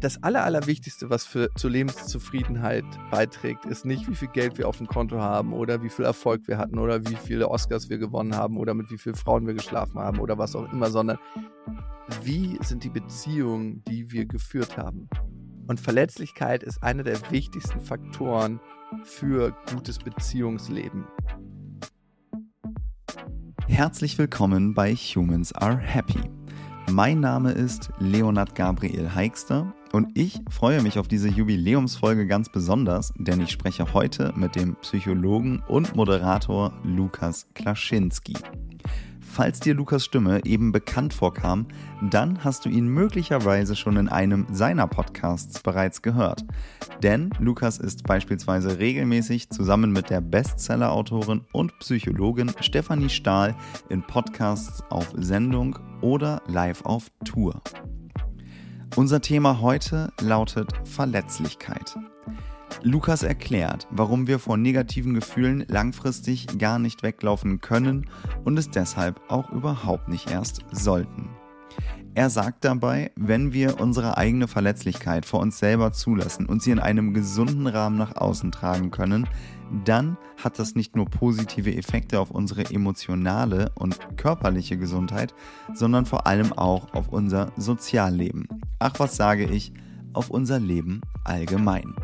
das Aller, Allerwichtigste, was für, zur Lebenszufriedenheit beiträgt, ist nicht, wie viel Geld wir auf dem Konto haben oder wie viel Erfolg wir hatten oder wie viele Oscars wir gewonnen haben oder mit wie vielen Frauen wir geschlafen haben oder was auch immer, sondern wie sind die Beziehungen, die wir geführt haben. Und Verletzlichkeit ist einer der wichtigsten Faktoren für gutes Beziehungsleben. Herzlich willkommen bei Humans Are Happy. Mein Name ist Leonard Gabriel Heikster und ich freue mich auf diese Jubiläumsfolge ganz besonders, denn ich spreche heute mit dem Psychologen und Moderator Lukas Klaschinski. Falls dir Lukas Stimme eben bekannt vorkam, dann hast du ihn möglicherweise schon in einem seiner Podcasts bereits gehört. Denn Lukas ist beispielsweise regelmäßig zusammen mit der Bestseller-Autorin und Psychologin Stefanie Stahl in Podcasts auf Sendung oder live auf Tour. Unser Thema heute lautet Verletzlichkeit. Lukas erklärt, warum wir vor negativen Gefühlen langfristig gar nicht weglaufen können und es deshalb auch überhaupt nicht erst sollten. Er sagt dabei, wenn wir unsere eigene Verletzlichkeit vor uns selber zulassen und sie in einem gesunden Rahmen nach außen tragen können, dann hat das nicht nur positive Effekte auf unsere emotionale und körperliche Gesundheit, sondern vor allem auch auf unser Sozialleben. Ach, was sage ich, auf unser Leben allgemein.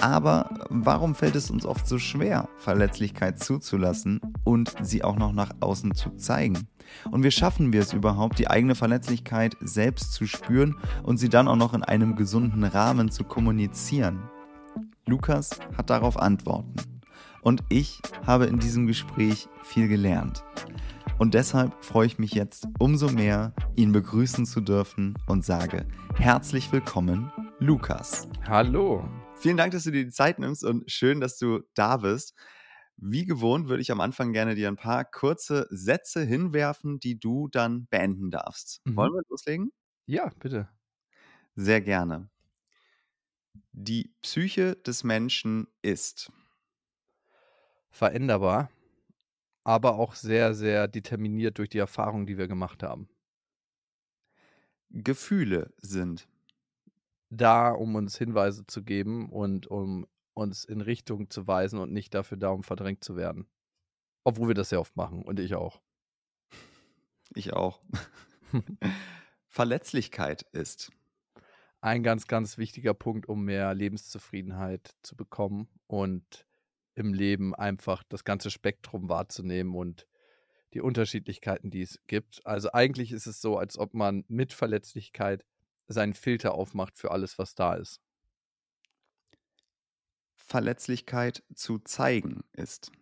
Aber warum fällt es uns oft so schwer, Verletzlichkeit zuzulassen und sie auch noch nach außen zu zeigen? Und wie schaffen wir es überhaupt, die eigene Verletzlichkeit selbst zu spüren und sie dann auch noch in einem gesunden Rahmen zu kommunizieren? Lukas hat darauf Antworten. Und ich habe in diesem Gespräch viel gelernt. Und deshalb freue ich mich jetzt umso mehr, ihn begrüßen zu dürfen und sage herzlich willkommen, Lukas. Hallo. Vielen Dank, dass du dir die Zeit nimmst und schön, dass du da bist. Wie gewohnt würde ich am Anfang gerne dir ein paar kurze Sätze hinwerfen, die du dann beenden darfst. Mhm. Wollen wir loslegen? Ja, bitte. Sehr gerne. Die Psyche des Menschen ist veränderbar, aber auch sehr, sehr determiniert durch die Erfahrungen, die wir gemacht haben. Gefühle sind da, um uns Hinweise zu geben und um uns in Richtung zu weisen und nicht dafür da, um verdrängt zu werden. Obwohl wir das sehr oft machen und ich auch. Ich auch. Verletzlichkeit ist ein ganz, ganz wichtiger Punkt, um mehr Lebenszufriedenheit zu bekommen und im Leben einfach das ganze Spektrum wahrzunehmen und die Unterschiedlichkeiten, die es gibt. Also eigentlich ist es so, als ob man mit Verletzlichkeit seinen Filter aufmacht für alles, was da ist. Verletzlichkeit zu zeigen ist.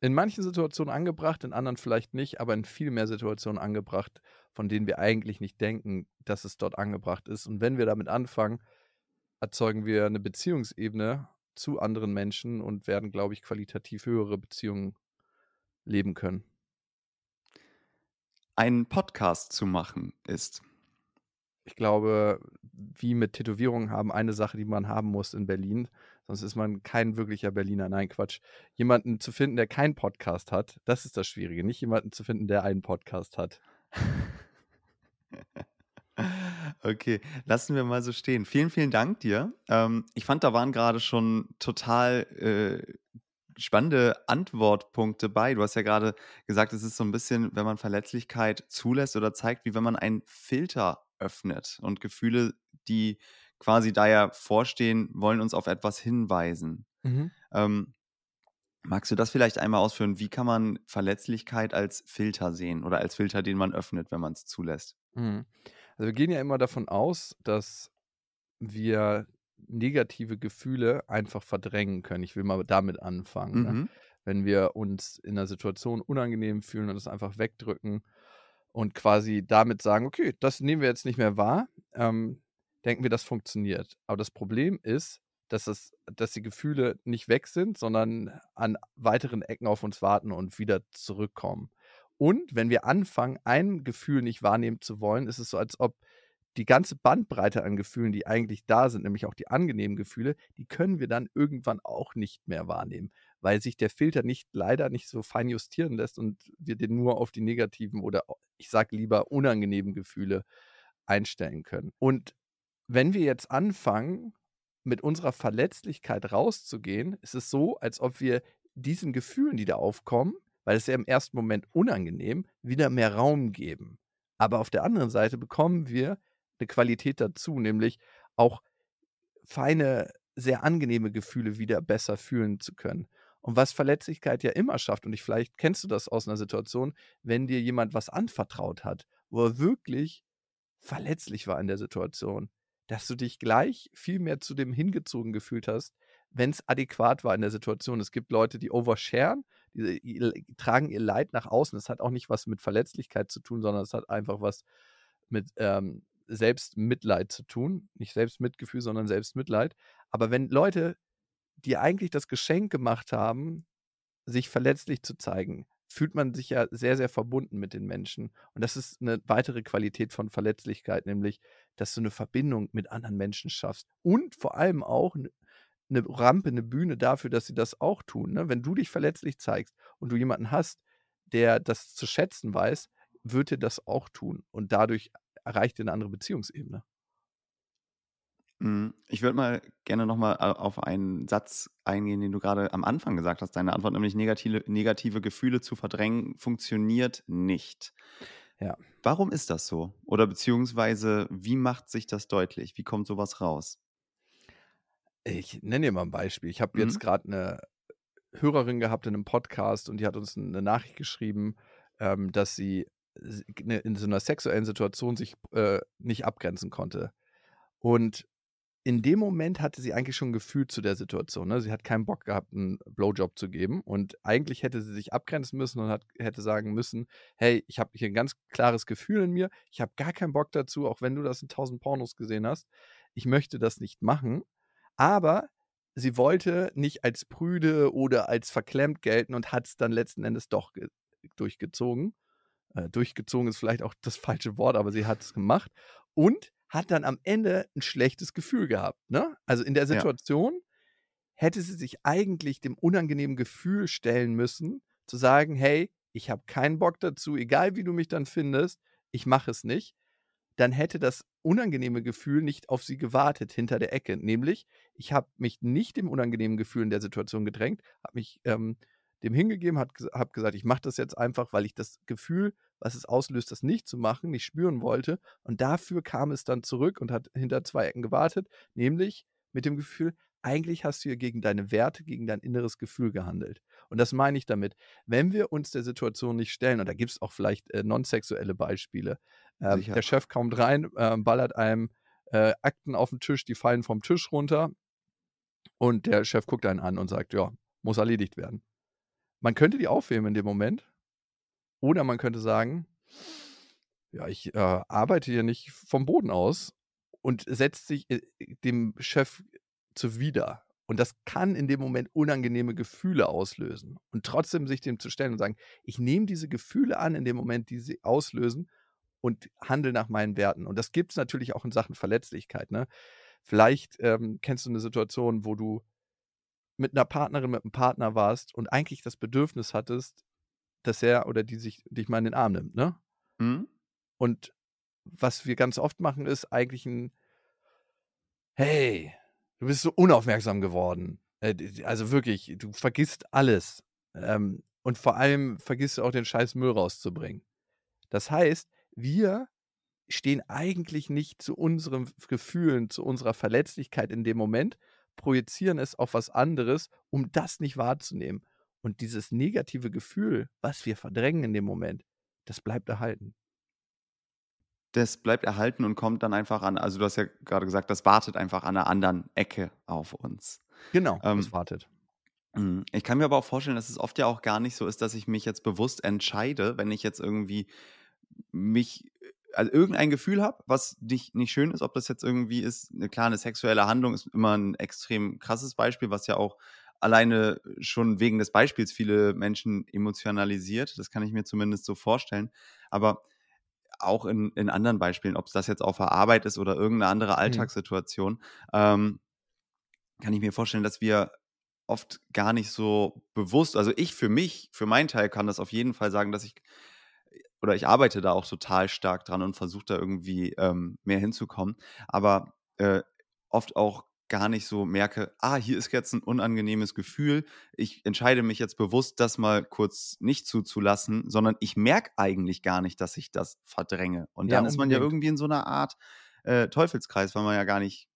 In manchen Situationen angebracht, in anderen vielleicht nicht, aber in viel mehr Situationen angebracht, von denen wir eigentlich nicht denken, dass es dort angebracht ist. Und wenn wir damit anfangen, erzeugen wir eine Beziehungsebene zu anderen Menschen und werden, glaube ich, qualitativ höhere Beziehungen leben können. Einen Podcast zu machen ist ich glaube, wie mit Tätowierungen haben, eine Sache, die man haben muss in Berlin. Sonst ist man kein wirklicher Berliner. Nein, Quatsch. Jemanden zu finden, der keinen Podcast hat, das ist das Schwierige. Nicht jemanden zu finden, der einen Podcast hat. Okay, lassen wir mal so stehen. Vielen, vielen Dank dir. Ähm, ich fand, da waren gerade schon total äh, spannende Antwortpunkte bei. Du hast ja gerade gesagt, es ist so ein bisschen, wenn man Verletzlichkeit zulässt oder zeigt, wie wenn man einen Filter öffnet. Und Gefühle, die quasi da ja vorstehen, wollen uns auf etwas hinweisen. Mhm. Ähm, magst du das vielleicht einmal ausführen? Wie kann man Verletzlichkeit als Filter sehen oder als Filter, den man öffnet, wenn man es zulässt? Mhm. Also wir gehen ja immer davon aus, dass wir negative Gefühle einfach verdrängen können. Ich will mal damit anfangen. Ne? Mhm. Ne? Wenn wir uns in einer Situation unangenehm fühlen und es einfach wegdrücken und quasi damit sagen, okay, das nehmen wir jetzt nicht mehr wahr, ähm, denken wir, das funktioniert. Aber das Problem ist, dass, es, dass die Gefühle nicht weg sind, sondern an weiteren Ecken auf uns warten und wieder zurückkommen. Und wenn wir anfangen, ein Gefühl nicht wahrnehmen zu wollen, ist es so, als ob die ganze Bandbreite an Gefühlen, die eigentlich da sind, nämlich auch die angenehmen Gefühle, die können wir dann irgendwann auch nicht mehr wahrnehmen, weil sich der Filter nicht leider nicht so fein justieren lässt und wir den nur auf die negativen oder ich sage lieber unangenehmen Gefühle einstellen können. Und wenn wir jetzt anfangen, mit unserer Verletzlichkeit rauszugehen, ist es so, als ob wir diesen Gefühlen, die da aufkommen, weil es ja im ersten Moment unangenehm, wieder mehr Raum geben. Aber auf der anderen Seite bekommen wir eine Qualität dazu, nämlich auch feine, sehr angenehme Gefühle wieder besser fühlen zu können. Und was Verletzlichkeit ja immer schafft, und ich, vielleicht kennst du das aus einer Situation, wenn dir jemand was anvertraut hat, wo er wirklich verletzlich war in der Situation, dass du dich gleich viel mehr zu dem hingezogen gefühlt hast, wenn es adäquat war in der Situation. Es gibt Leute, die oversharen, die, die, tragen ihr Leid nach außen. Das hat auch nicht was mit Verletzlichkeit zu tun, sondern es hat einfach was mit ähm, Selbstmitleid zu tun. Nicht Selbstmitgefühl, sondern Selbstmitleid. Aber wenn Leute, die eigentlich das Geschenk gemacht haben, sich verletzlich zu zeigen, fühlt man sich ja sehr, sehr verbunden mit den Menschen. Und das ist eine weitere Qualität von Verletzlichkeit, nämlich, dass du eine Verbindung mit anderen Menschen schaffst. Und vor allem auch eine Rampe, eine Bühne dafür, dass sie das auch tun. Ne? Wenn du dich verletzlich zeigst und du jemanden hast, der das zu schätzen weiß, wird er das auch tun. Und dadurch erreicht er eine andere Beziehungsebene. Hm, ich würde mal gerne nochmal auf einen Satz eingehen, den du gerade am Anfang gesagt hast. Deine Antwort, nämlich negative, negative Gefühle zu verdrängen, funktioniert nicht. Ja. Warum ist das so? Oder beziehungsweise, wie macht sich das deutlich? Wie kommt sowas raus? Ich nenne dir mal ein Beispiel. Ich habe jetzt mhm. gerade eine Hörerin gehabt in einem Podcast und die hat uns eine Nachricht geschrieben, ähm, dass sie in so einer sexuellen Situation sich äh, nicht abgrenzen konnte. Und in dem Moment hatte sie eigentlich schon ein Gefühl zu der Situation. Ne? Sie hat keinen Bock gehabt, einen Blowjob zu geben. Und eigentlich hätte sie sich abgrenzen müssen und hat, hätte sagen müssen: Hey, ich habe hier ein ganz klares Gefühl in mir. Ich habe gar keinen Bock dazu, auch wenn du das in tausend Pornos gesehen hast. Ich möchte das nicht machen. Aber sie wollte nicht als prüde oder als verklemmt gelten und hat es dann letzten Endes doch durchgezogen. Äh, durchgezogen ist vielleicht auch das falsche Wort, aber sie hat es gemacht und hat dann am Ende ein schlechtes Gefühl gehabt. Ne? Also in der Situation ja. hätte sie sich eigentlich dem unangenehmen Gefühl stellen müssen, zu sagen, hey, ich habe keinen Bock dazu, egal wie du mich dann findest, ich mache es nicht dann hätte das unangenehme Gefühl nicht auf sie gewartet hinter der Ecke. Nämlich, ich habe mich nicht dem unangenehmen Gefühl in der Situation gedrängt, habe mich ähm, dem hingegeben, habe gesagt, ich mache das jetzt einfach, weil ich das Gefühl, was es auslöst, das nicht zu machen, nicht spüren wollte. Und dafür kam es dann zurück und hat hinter zwei Ecken gewartet, nämlich mit dem Gefühl, eigentlich hast du hier gegen deine Werte, gegen dein inneres Gefühl gehandelt. Und das meine ich damit. Wenn wir uns der Situation nicht stellen, und da gibt es auch vielleicht äh, non-sexuelle Beispiele, äh, der Chef kommt rein, äh, ballert einem äh, Akten auf den Tisch, die fallen vom Tisch runter und der Chef guckt einen an und sagt, ja, muss erledigt werden. Man könnte die aufheben in dem Moment oder man könnte sagen, ja, ich äh, arbeite hier nicht vom Boden aus und setzt sich äh, dem Chef zuwider. Und das kann in dem Moment unangenehme Gefühle auslösen. Und trotzdem sich dem zu stellen und sagen, ich nehme diese Gefühle an in dem Moment, die sie auslösen und handle nach meinen Werten. Und das gibt es natürlich auch in Sachen Verletzlichkeit. Ne? Vielleicht ähm, kennst du eine Situation, wo du mit einer Partnerin, mit einem Partner warst und eigentlich das Bedürfnis hattest, dass er oder die sich dich mal in den Arm nimmt, ne? Mhm. Und was wir ganz oft machen, ist eigentlich ein Hey, du bist so unaufmerksam geworden. Äh, also wirklich, du vergisst alles. Ähm, und vor allem vergisst du auch den scheiß Müll rauszubringen. Das heißt, wir stehen eigentlich nicht zu unseren Gefühlen, zu unserer Verletzlichkeit in dem Moment, projizieren es auf was anderes, um das nicht wahrzunehmen. Und dieses negative Gefühl, was wir verdrängen in dem Moment, das bleibt erhalten das bleibt erhalten und kommt dann einfach an. Also du hast ja gerade gesagt, das wartet einfach an einer anderen Ecke auf uns. Genau, ähm, das wartet. Hm, ich kann mir aber auch vorstellen, dass es oft ja auch gar nicht so ist, dass ich mich jetzt bewusst entscheide, wenn ich jetzt irgendwie mich, also irgendein Gefühl habe, was nicht, nicht schön ist, ob das jetzt irgendwie ist, eine kleine sexuelle Handlung ist immer ein extrem krasses Beispiel, was ja auch alleine schon wegen des Beispiels viele Menschen emotionalisiert. Das kann ich mir zumindest so vorstellen. Aber auch in, in anderen Beispielen, ob es das jetzt auf der Arbeit ist oder irgendeine andere mhm. Alltagssituation, mhm. ähm, kann ich mir vorstellen, dass wir oft gar nicht so bewusst, also ich für mich, für meinen Teil kann das auf jeden Fall sagen, dass ich, oder ich arbeite da auch total stark dran und versuche da irgendwie ähm, mehr hinzukommen. Aber äh, oft auch gar nicht so merke, ah, hier ist jetzt ein unangenehmes Gefühl. Ich entscheide mich jetzt bewusst, das mal kurz nicht zuzulassen, sondern ich merke eigentlich gar nicht, dass ich das verdränge. Und dann ja, ist man ja irgendwie in so einer Art äh, Teufelskreis, weil man ja gar nicht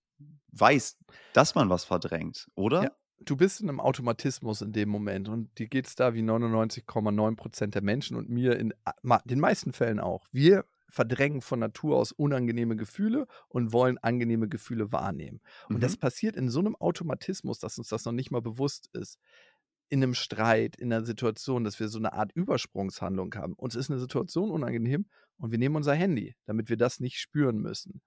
weiß, dass man was verdrängt, oder? Ja. Du bist in einem Automatismus in dem Moment und dir geht es da wie 99,9 Prozent der Menschen und mir in den meisten Fällen auch. Wir verdrängen von Natur aus unangenehme Gefühle und wollen angenehme Gefühle wahrnehmen. Und mhm. das passiert in so einem Automatismus, dass uns das noch nicht mal bewusst ist. In einem Streit, in einer Situation, dass wir so eine Art Übersprungshandlung haben. Uns ist eine Situation unangenehm und wir nehmen unser Handy, damit wir das nicht spüren müssen.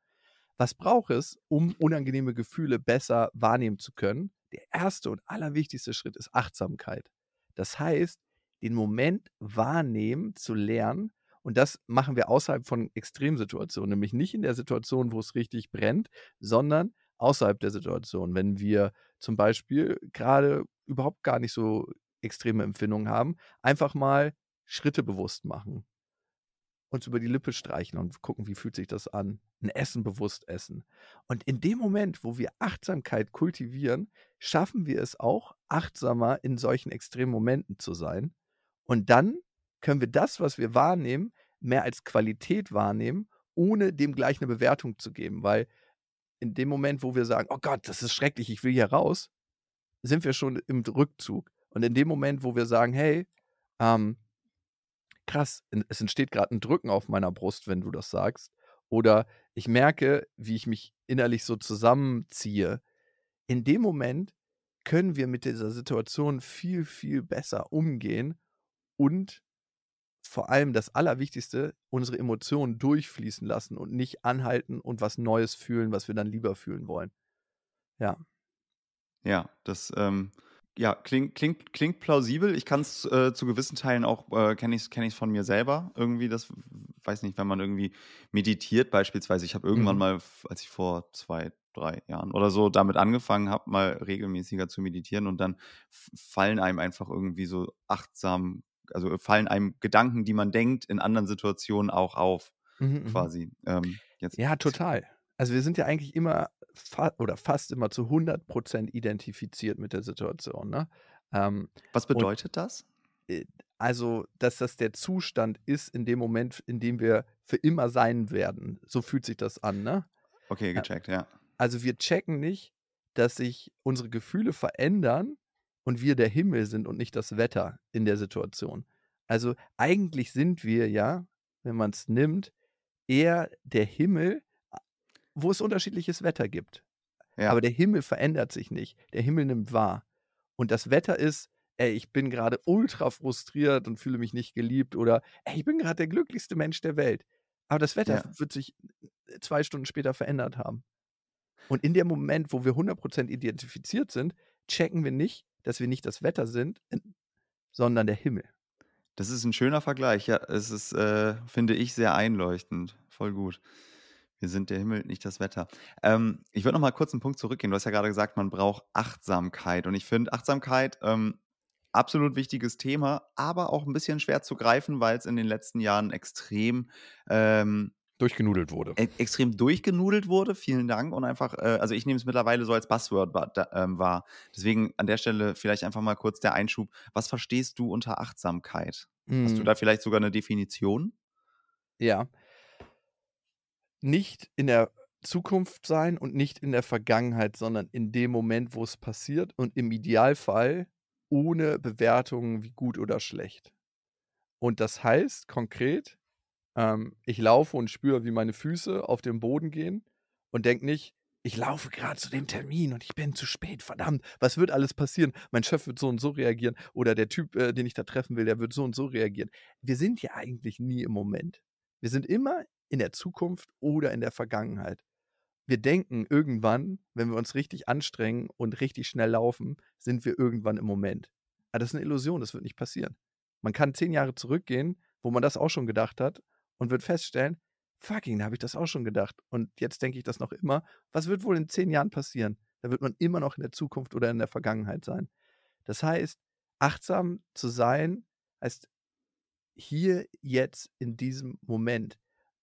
Was braucht es, um unangenehme Gefühle besser wahrnehmen zu können? Der erste und allerwichtigste Schritt ist Achtsamkeit. Das heißt, den Moment wahrnehmen zu lernen, und das machen wir außerhalb von Extremsituationen, nämlich nicht in der Situation, wo es richtig brennt, sondern außerhalb der Situation. Wenn wir zum Beispiel gerade überhaupt gar nicht so extreme Empfindungen haben, einfach mal Schritte bewusst machen. Uns über die Lippe streichen und gucken, wie fühlt sich das an. Ein Essen bewusst essen. Und in dem Moment, wo wir Achtsamkeit kultivieren, schaffen wir es auch, achtsamer in solchen extremen Momenten zu sein. Und dann können wir das, was wir wahrnehmen, mehr als Qualität wahrnehmen, ohne dem gleich eine Bewertung zu geben. Weil in dem Moment, wo wir sagen, oh Gott, das ist schrecklich, ich will hier raus, sind wir schon im Rückzug. Und in dem Moment, wo wir sagen, hey, ähm, krass, es entsteht gerade ein Drücken auf meiner Brust, wenn du das sagst, oder ich merke, wie ich mich innerlich so zusammenziehe, in dem Moment können wir mit dieser Situation viel, viel besser umgehen und vor allem das Allerwichtigste, unsere Emotionen durchfließen lassen und nicht anhalten und was Neues fühlen, was wir dann lieber fühlen wollen. Ja. Ja, das ähm, ja, klingt, klingt, klingt plausibel. Ich kann es äh, zu gewissen Teilen auch, äh, kenne ich es kenn von mir selber irgendwie. Das weiß nicht, wenn man irgendwie meditiert, beispielsweise. Ich habe irgendwann mhm. mal, als ich vor zwei, drei Jahren oder so damit angefangen habe, mal regelmäßiger zu meditieren und dann fallen einem einfach irgendwie so achtsam also fallen einem Gedanken, die man denkt, in anderen Situationen auch auf, mhm, mhm. quasi. Ähm, jetzt. Ja, total. Also wir sind ja eigentlich immer fa oder fast immer zu 100 Prozent identifiziert mit der Situation. Ne? Ähm, Was bedeutet das? Äh, also, dass das der Zustand ist in dem Moment, in dem wir für immer sein werden. So fühlt sich das an, ne? Okay, gecheckt, ja. Also wir checken nicht, dass sich unsere Gefühle verändern, und wir der Himmel sind und nicht das Wetter in der Situation. Also eigentlich sind wir ja, wenn man es nimmt, eher der Himmel, wo es unterschiedliches Wetter gibt. Ja. Aber der Himmel verändert sich nicht. Der Himmel nimmt wahr. Und das Wetter ist, ey, ich bin gerade ultra frustriert und fühle mich nicht geliebt oder ey, ich bin gerade der glücklichste Mensch der Welt. Aber das Wetter ja. wird sich zwei Stunden später verändert haben. Und in dem Moment, wo wir 100% identifiziert sind, checken wir nicht, dass wir nicht das Wetter sind, sondern der Himmel. Das ist ein schöner Vergleich. Ja, es ist, äh, finde ich, sehr einleuchtend. Voll gut. Wir sind der Himmel, nicht das Wetter. Ähm, ich würde noch mal kurz einen Punkt zurückgehen. Du hast ja gerade gesagt, man braucht Achtsamkeit. Und ich finde Achtsamkeit ähm, absolut wichtiges Thema, aber auch ein bisschen schwer zu greifen, weil es in den letzten Jahren extrem ähm, durchgenudelt wurde. E extrem durchgenudelt wurde, vielen Dank. Und einfach, äh, also ich nehme es mittlerweile so als Buzzword war, da, ähm, wahr. Deswegen an der Stelle vielleicht einfach mal kurz der Einschub. Was verstehst du unter Achtsamkeit? Hm. Hast du hm. da vielleicht sogar eine Definition? Ja. Nicht in der Zukunft sein und nicht in der Vergangenheit, sondern in dem Moment, wo es passiert und im Idealfall ohne Bewertungen wie gut oder schlecht. Und das heißt konkret, ähm, ich laufe und spüre, wie meine Füße auf den Boden gehen und denke nicht, ich laufe gerade zu dem Termin und ich bin zu spät, verdammt, was wird alles passieren? Mein Chef wird so und so reagieren oder der Typ, äh, den ich da treffen will, der wird so und so reagieren. Wir sind ja eigentlich nie im Moment. Wir sind immer in der Zukunft oder in der Vergangenheit. Wir denken irgendwann, wenn wir uns richtig anstrengen und richtig schnell laufen, sind wir irgendwann im Moment. Aber das ist eine Illusion, das wird nicht passieren. Man kann zehn Jahre zurückgehen, wo man das auch schon gedacht hat und wird feststellen, fucking, da habe ich das auch schon gedacht. Und jetzt denke ich das noch immer. Was wird wohl in zehn Jahren passieren? Da wird man immer noch in der Zukunft oder in der Vergangenheit sein. Das heißt, achtsam zu sein, heißt hier jetzt in diesem Moment.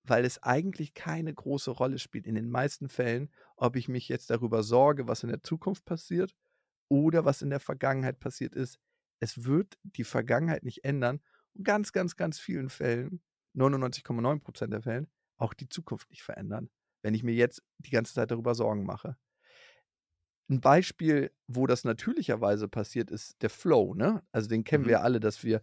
weil es eigentlich keine große Rolle spielt in den meisten Fällen, ob ich mich jetzt darüber sorge, was in der Zukunft passiert oder was in der Vergangenheit passiert ist. Es wird die Vergangenheit nicht ändern und ganz, ganz, ganz vielen Fällen, 99,9 Prozent der Fällen, auch die Zukunft nicht verändern, wenn ich mir jetzt die ganze Zeit darüber Sorgen mache. Ein Beispiel, wo das natürlicherweise passiert, ist der Flow. Ne? Also den kennen Mhm. wir ja alle, dass wir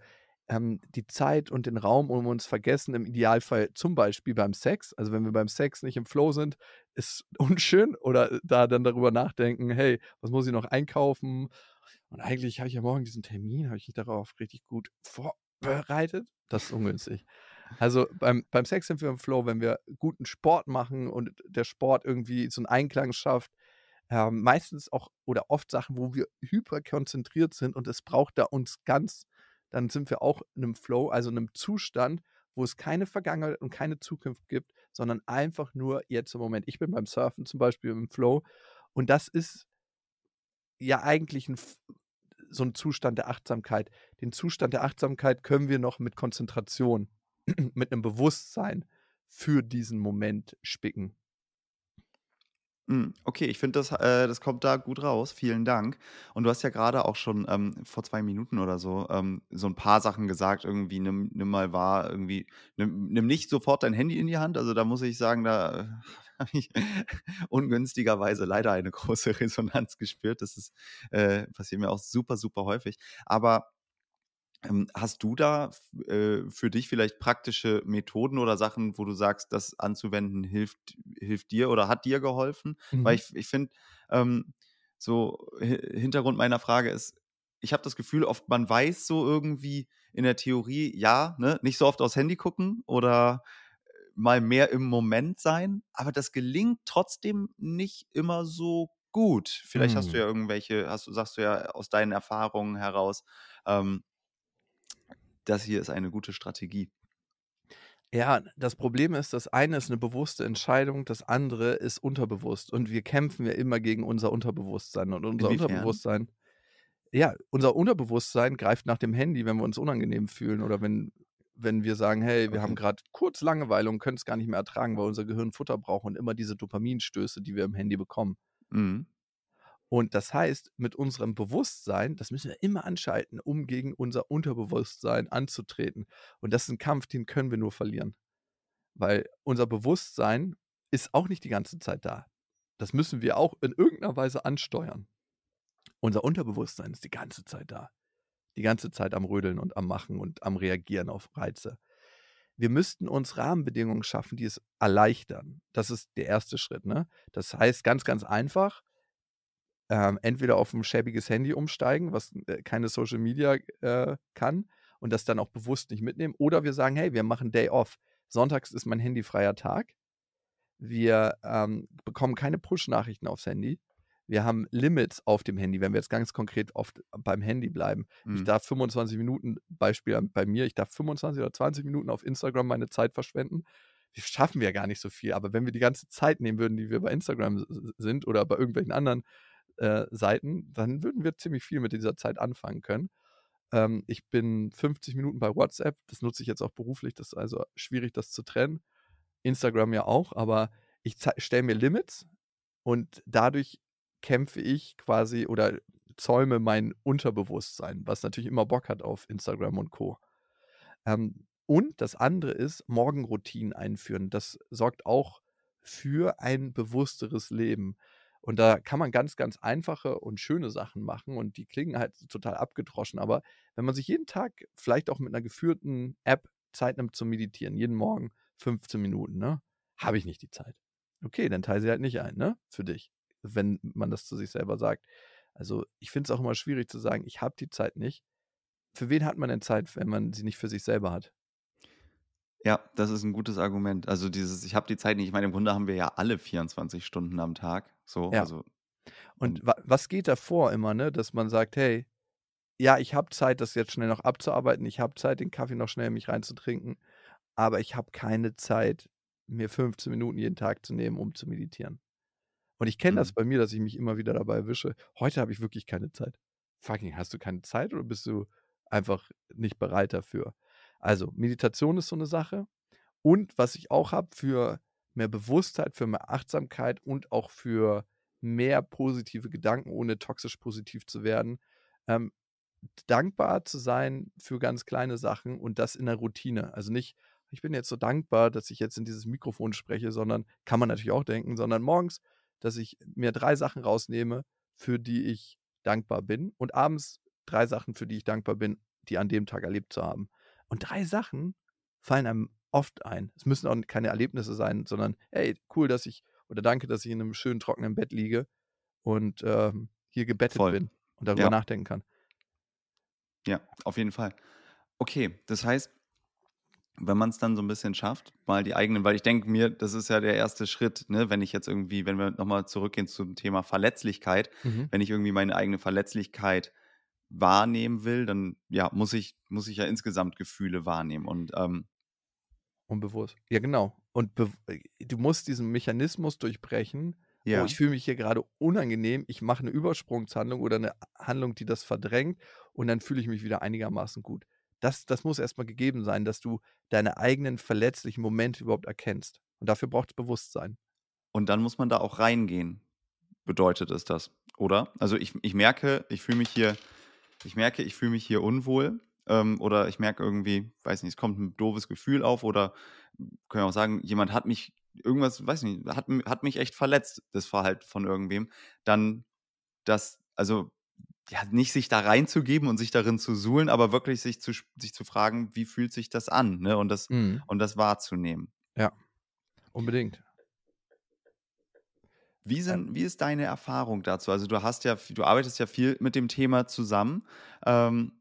ähm, die Zeit und den Raum um uns vergessen, im Idealfall zum Beispiel beim Sex. Also wenn wir beim Sex nicht im Flow sind, ist unschön oder da dann darüber nachdenken, hey, was muss ich noch einkaufen? Und eigentlich habe ich ja morgen diesen Termin, habe ich mich darauf richtig gut vorbereitet. Das ist ungünstig. Also beim, beim Sex sind wir im Flow, wenn wir guten Sport machen und der Sport irgendwie so einen Einklang schafft. Ähm, meistens auch oder oft Sachen, wo wir hyperkonzentriert sind und es braucht da uns ganz, dann sind wir auch in einem Flow, also in einem Zustand, wo es keine Vergangenheit und keine Zukunft gibt, sondern einfach nur jetzt im Moment. Ich bin beim Surfen zum Beispiel im Flow und das ist ja eigentlich ein, so ein Zustand der Achtsamkeit. Den Zustand der Achtsamkeit können wir noch mit Konzentration, mit einem Bewusstsein für diesen Moment spicken. Hm, okay, ich finde, das, äh, das kommt da gut raus. Vielen Dank. Und du hast ja gerade auch schon ähm, vor zwei Minuten oder so ähm, so ein paar Sachen gesagt. Irgendwie nimm, nimm mal wahr, irgendwie nimm, nimm nicht sofort dein Handy in die Hand. Also da muss ich sagen, da äh, habe ich ungünstigerweise leider eine große Resonanz gespürt. Das ist äh, passiert mir auch super, super häufig. Aber hast du da äh, für dich vielleicht praktische Methoden oder Sachen, wo du sagst, das anzuwenden hilft, hilft dir oder hat dir geholfen? Weil Mhm. ich, ich finde, ähm, so Hi- Hintergrund meiner Frage ist, ich habe das Gefühl, oft man weiß so irgendwie in der Theorie, ja, ne, nicht so oft aufs Handy gucken oder mal mehr im Moment sein, aber das gelingt trotzdem nicht immer so gut. Vielleicht hast du Hm. ja irgendwelche, hast du, sagst du ja aus deinen Erfahrungen heraus, ähm, das hier ist eine gute Strategie. Ja, das Problem ist, das eine ist eine bewusste Entscheidung, das andere ist unterbewusst. Und wir kämpfen ja immer gegen unser Unterbewusstsein. Und unser Inwiefern? Unterbewusstsein, ja, unser Unterbewusstsein greift nach dem Handy, wenn wir uns unangenehm fühlen oder wenn, wenn wir sagen, hey, wir haben Okay. gerade kurz Langeweile und können es gar nicht mehr ertragen, weil unser Gehirn Futter braucht und immer diese Dopaminstöße, die wir im Handy bekommen. Mhm. Und das heißt, mit unserem Bewusstsein, das müssen wir immer anschalten, um gegen unser Unterbewusstsein anzutreten. Und das ist ein Kampf, den können wir nur verlieren. Weil unser Bewusstsein ist auch nicht die ganze Zeit da. Das müssen wir auch in irgendeiner Weise ansteuern. Unser Unterbewusstsein ist die ganze Zeit da. Die ganze Zeit am Rödeln und am Machen und am Reagieren auf Reize. Wir müssten uns Rahmenbedingungen schaffen, die es erleichtern. Das ist der erste Schritt. Ne? Das heißt ganz, ganz einfach, ähm, entweder auf ein schäbiges Handy umsteigen, was äh, keine Social Media äh, kann und das dann auch bewusst nicht mitnehmen. Oder wir sagen, hey, wir machen Day Off. Sonntags ist mein handyfreier Tag. Wir ähm, bekommen keine Push-Nachrichten aufs Handy. Wir haben Limits auf dem Handy, wenn wir jetzt ganz konkret oft beim Handy bleiben. Ich Mhm. darf 25 Minuten, Beispiel bei mir, ich darf 25 oder 20 Minuten auf Instagram meine Zeit verschwenden. Das schaffen wir ja gar nicht so viel. Aber wenn wir die ganze Zeit nehmen würden, die wir bei Instagram sind oder bei irgendwelchen anderen äh, Seiten, dann würden wir ziemlich viel mit dieser Zeit anfangen können. Ähm, ich bin 50 Minuten bei WhatsApp, das nutze ich jetzt auch beruflich, das ist also schwierig, das zu trennen. Instagram ja auch, aber ich stelle mir Limits und dadurch kämpfe ich quasi oder zäume mein Unterbewusstsein, was natürlich immer Bock hat auf Instagram und Co. Ähm, und das andere ist Morgenroutinen einführen. Das sorgt auch für ein bewussteres Leben. Und da kann man ganz, ganz einfache und schöne Sachen machen und die klingen halt total abgedroschen. Aber wenn man sich jeden Tag vielleicht auch mit einer geführten App Zeit nimmt zum Meditieren, jeden Morgen 15 Minuten, ne? Habe ich nicht die Zeit. Okay, dann teile sie halt nicht ein, ne? Für dich, wenn man das zu sich selber sagt. Also ich finde es auch immer schwierig zu sagen, ich habe die Zeit nicht. Für wen hat man denn Zeit, wenn man sie nicht für sich selber hat? Ja, das ist ein gutes Argument. Also dieses, ich habe die Zeit nicht. Ich meine, im Grunde haben wir ja alle 24 Stunden am Tag. So, Ja. also Und und wa was geht davor immer, ne? Dass man sagt, hey, ja, ich habe Zeit, das jetzt schnell noch abzuarbeiten. Ich habe Zeit, den Kaffee noch schnell in mich reinzutrinken. Aber ich habe keine Zeit, mir 15 Minuten jeden Tag zu nehmen, um zu meditieren. Und ich kenne das mhm. bei mir, dass ich mich immer wieder dabei erwische. Heute habe ich wirklich keine Zeit. Fucking, hast du keine Zeit oder bist du einfach nicht bereit dafür? Also, Meditation ist so eine Sache. Und was ich auch habe, für mehr Bewusstheit, für mehr Achtsamkeit und auch für mehr positive Gedanken, ohne toxisch positiv zu werden. Ähm, dankbar zu sein für ganz kleine Sachen und das in der Routine. Also nicht, ich bin jetzt so dankbar, dass ich jetzt in dieses Mikrofon spreche, sondern kann man natürlich auch denken, sondern morgens, dass ich mir drei Sachen rausnehme, für die ich dankbar bin und abends drei Sachen, für die ich dankbar bin, die an dem Tag erlebt zu haben. Und drei Sachen fallen einem oft ein. Es müssen auch keine Erlebnisse sein, sondern hey, cool, dass ich oder danke, dass ich in einem schönen trockenen Bett liege und ähm, hier gebettet Voll. bin und darüber ja. nachdenken kann. Ja, auf jeden Fall. Okay, das heißt, wenn man es dann so ein bisschen schafft, mal die eigenen, weil ich denke mir, das ist ja der erste Schritt, ne, wenn ich jetzt irgendwie, wenn wir nochmal zurückgehen zum Thema Verletzlichkeit, mhm. wenn ich irgendwie meine eigene Verletzlichkeit wahrnehmen will, dann ja, muss ich, muss ich ja insgesamt Gefühle wahrnehmen. Und ähm, Unbewusst. Ja, genau. Und äh, du musst diesen Mechanismus durchbrechen. Oh, ja. Oh, ich fühle mich hier gerade unangenehm. Ich mache eine Übersprungshandlung oder eine Handlung, die das verdrängt. Und dann fühle ich mich wieder einigermaßen gut. Das, das muss erstmal gegeben sein, dass du deine eigenen verletzlichen Momente überhaupt erkennst. Und dafür braucht es Bewusstsein. Und dann muss man da auch reingehen, bedeutet es das, oder? Also ich, ich merke, ich fühle mich hier, ich merke, ich fühle mich hier unwohl ähm, oder ich merke irgendwie, weiß nicht, es kommt ein doofes Gefühl auf oder können wir auch sagen, jemand hat mich irgendwas, weiß nicht, hat, hat mich echt verletzt, das Verhalten von irgendwem, dann das, also ja, nicht sich da reinzugeben und sich darin zu suhlen, aber wirklich sich zu, sich zu fragen, wie fühlt sich das an, ne? Und das, mhm. und das wahrzunehmen. Ja, unbedingt. Wie, sind, wie ist deine Erfahrung dazu? Also du hast ja, du arbeitest ja viel mit dem Thema zusammen. Ähm,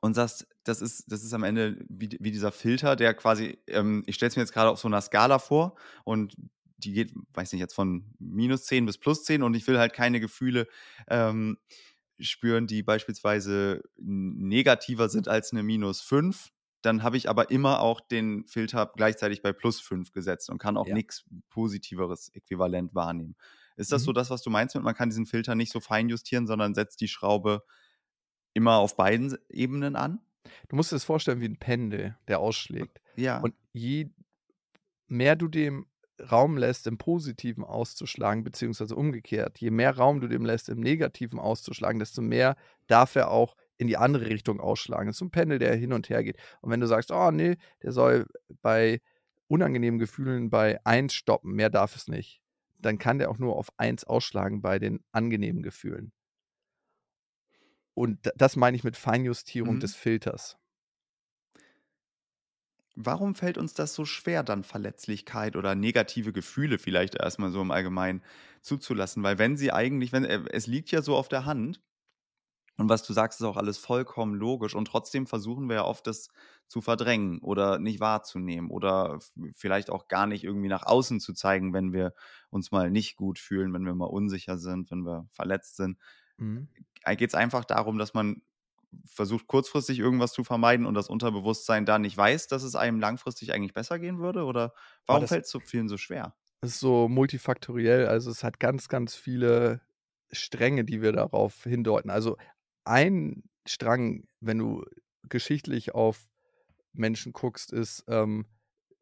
und sagst, das ist, das ist am Ende wie, wie dieser Filter, der quasi, ähm, ich stelle es mir jetzt gerade auf so einer Skala vor und die geht, weiß nicht, jetzt von minus 10 bis plus 10 und ich will halt keine Gefühle ähm, spüren, die beispielsweise negativer sind als eine minus 5. Dann habe ich aber immer auch den Filter gleichzeitig bei plus 5 gesetzt und kann auch ja. nichts Positiveres äquivalent wahrnehmen. Ist das mhm. so das, was du meinst? Und man kann diesen Filter nicht so fein justieren, sondern setzt die Schraube immer auf beiden Ebenen an? Du musst dir das vorstellen wie ein Pendel, der ausschlägt. Ja. Und je mehr du dem Raum lässt, im Positiven auszuschlagen, beziehungsweise umgekehrt, je mehr Raum du dem lässt, im Negativen auszuschlagen, desto mehr darf er auch in die andere Richtung ausschlagen. Das ist so ein Pendel, der hin und her geht. Und wenn du sagst, oh nee, der soll bei unangenehmen Gefühlen bei 1 stoppen, mehr darf es nicht, dann kann der auch nur auf 1 ausschlagen bei den angenehmen Gefühlen. Und das meine ich mit Feinjustierung mhm. des Filters. Warum fällt uns das so schwer, dann Verletzlichkeit oder negative Gefühle vielleicht erstmal so im Allgemeinen zuzulassen? Weil wenn sie eigentlich, wenn äh, es liegt ja so auf der Hand, und was du sagst, ist auch alles vollkommen logisch. Und trotzdem versuchen wir ja oft, das zu verdrängen oder nicht wahrzunehmen oder vielleicht auch gar nicht irgendwie nach außen zu zeigen, wenn wir uns mal nicht gut fühlen, wenn wir mal unsicher sind, wenn wir verletzt sind. Mhm. Geht es einfach darum, dass man versucht, kurzfristig irgendwas zu vermeiden und das Unterbewusstsein da nicht weiß, dass es einem langfristig eigentlich besser gehen würde? Oder warum fällt es so vielen so schwer? Es ist so multifaktoriell, also es hat ganz, ganz viele Stränge, die wir darauf hindeuten. Also ein Strang, wenn du geschichtlich auf Menschen guckst, ist, ähm,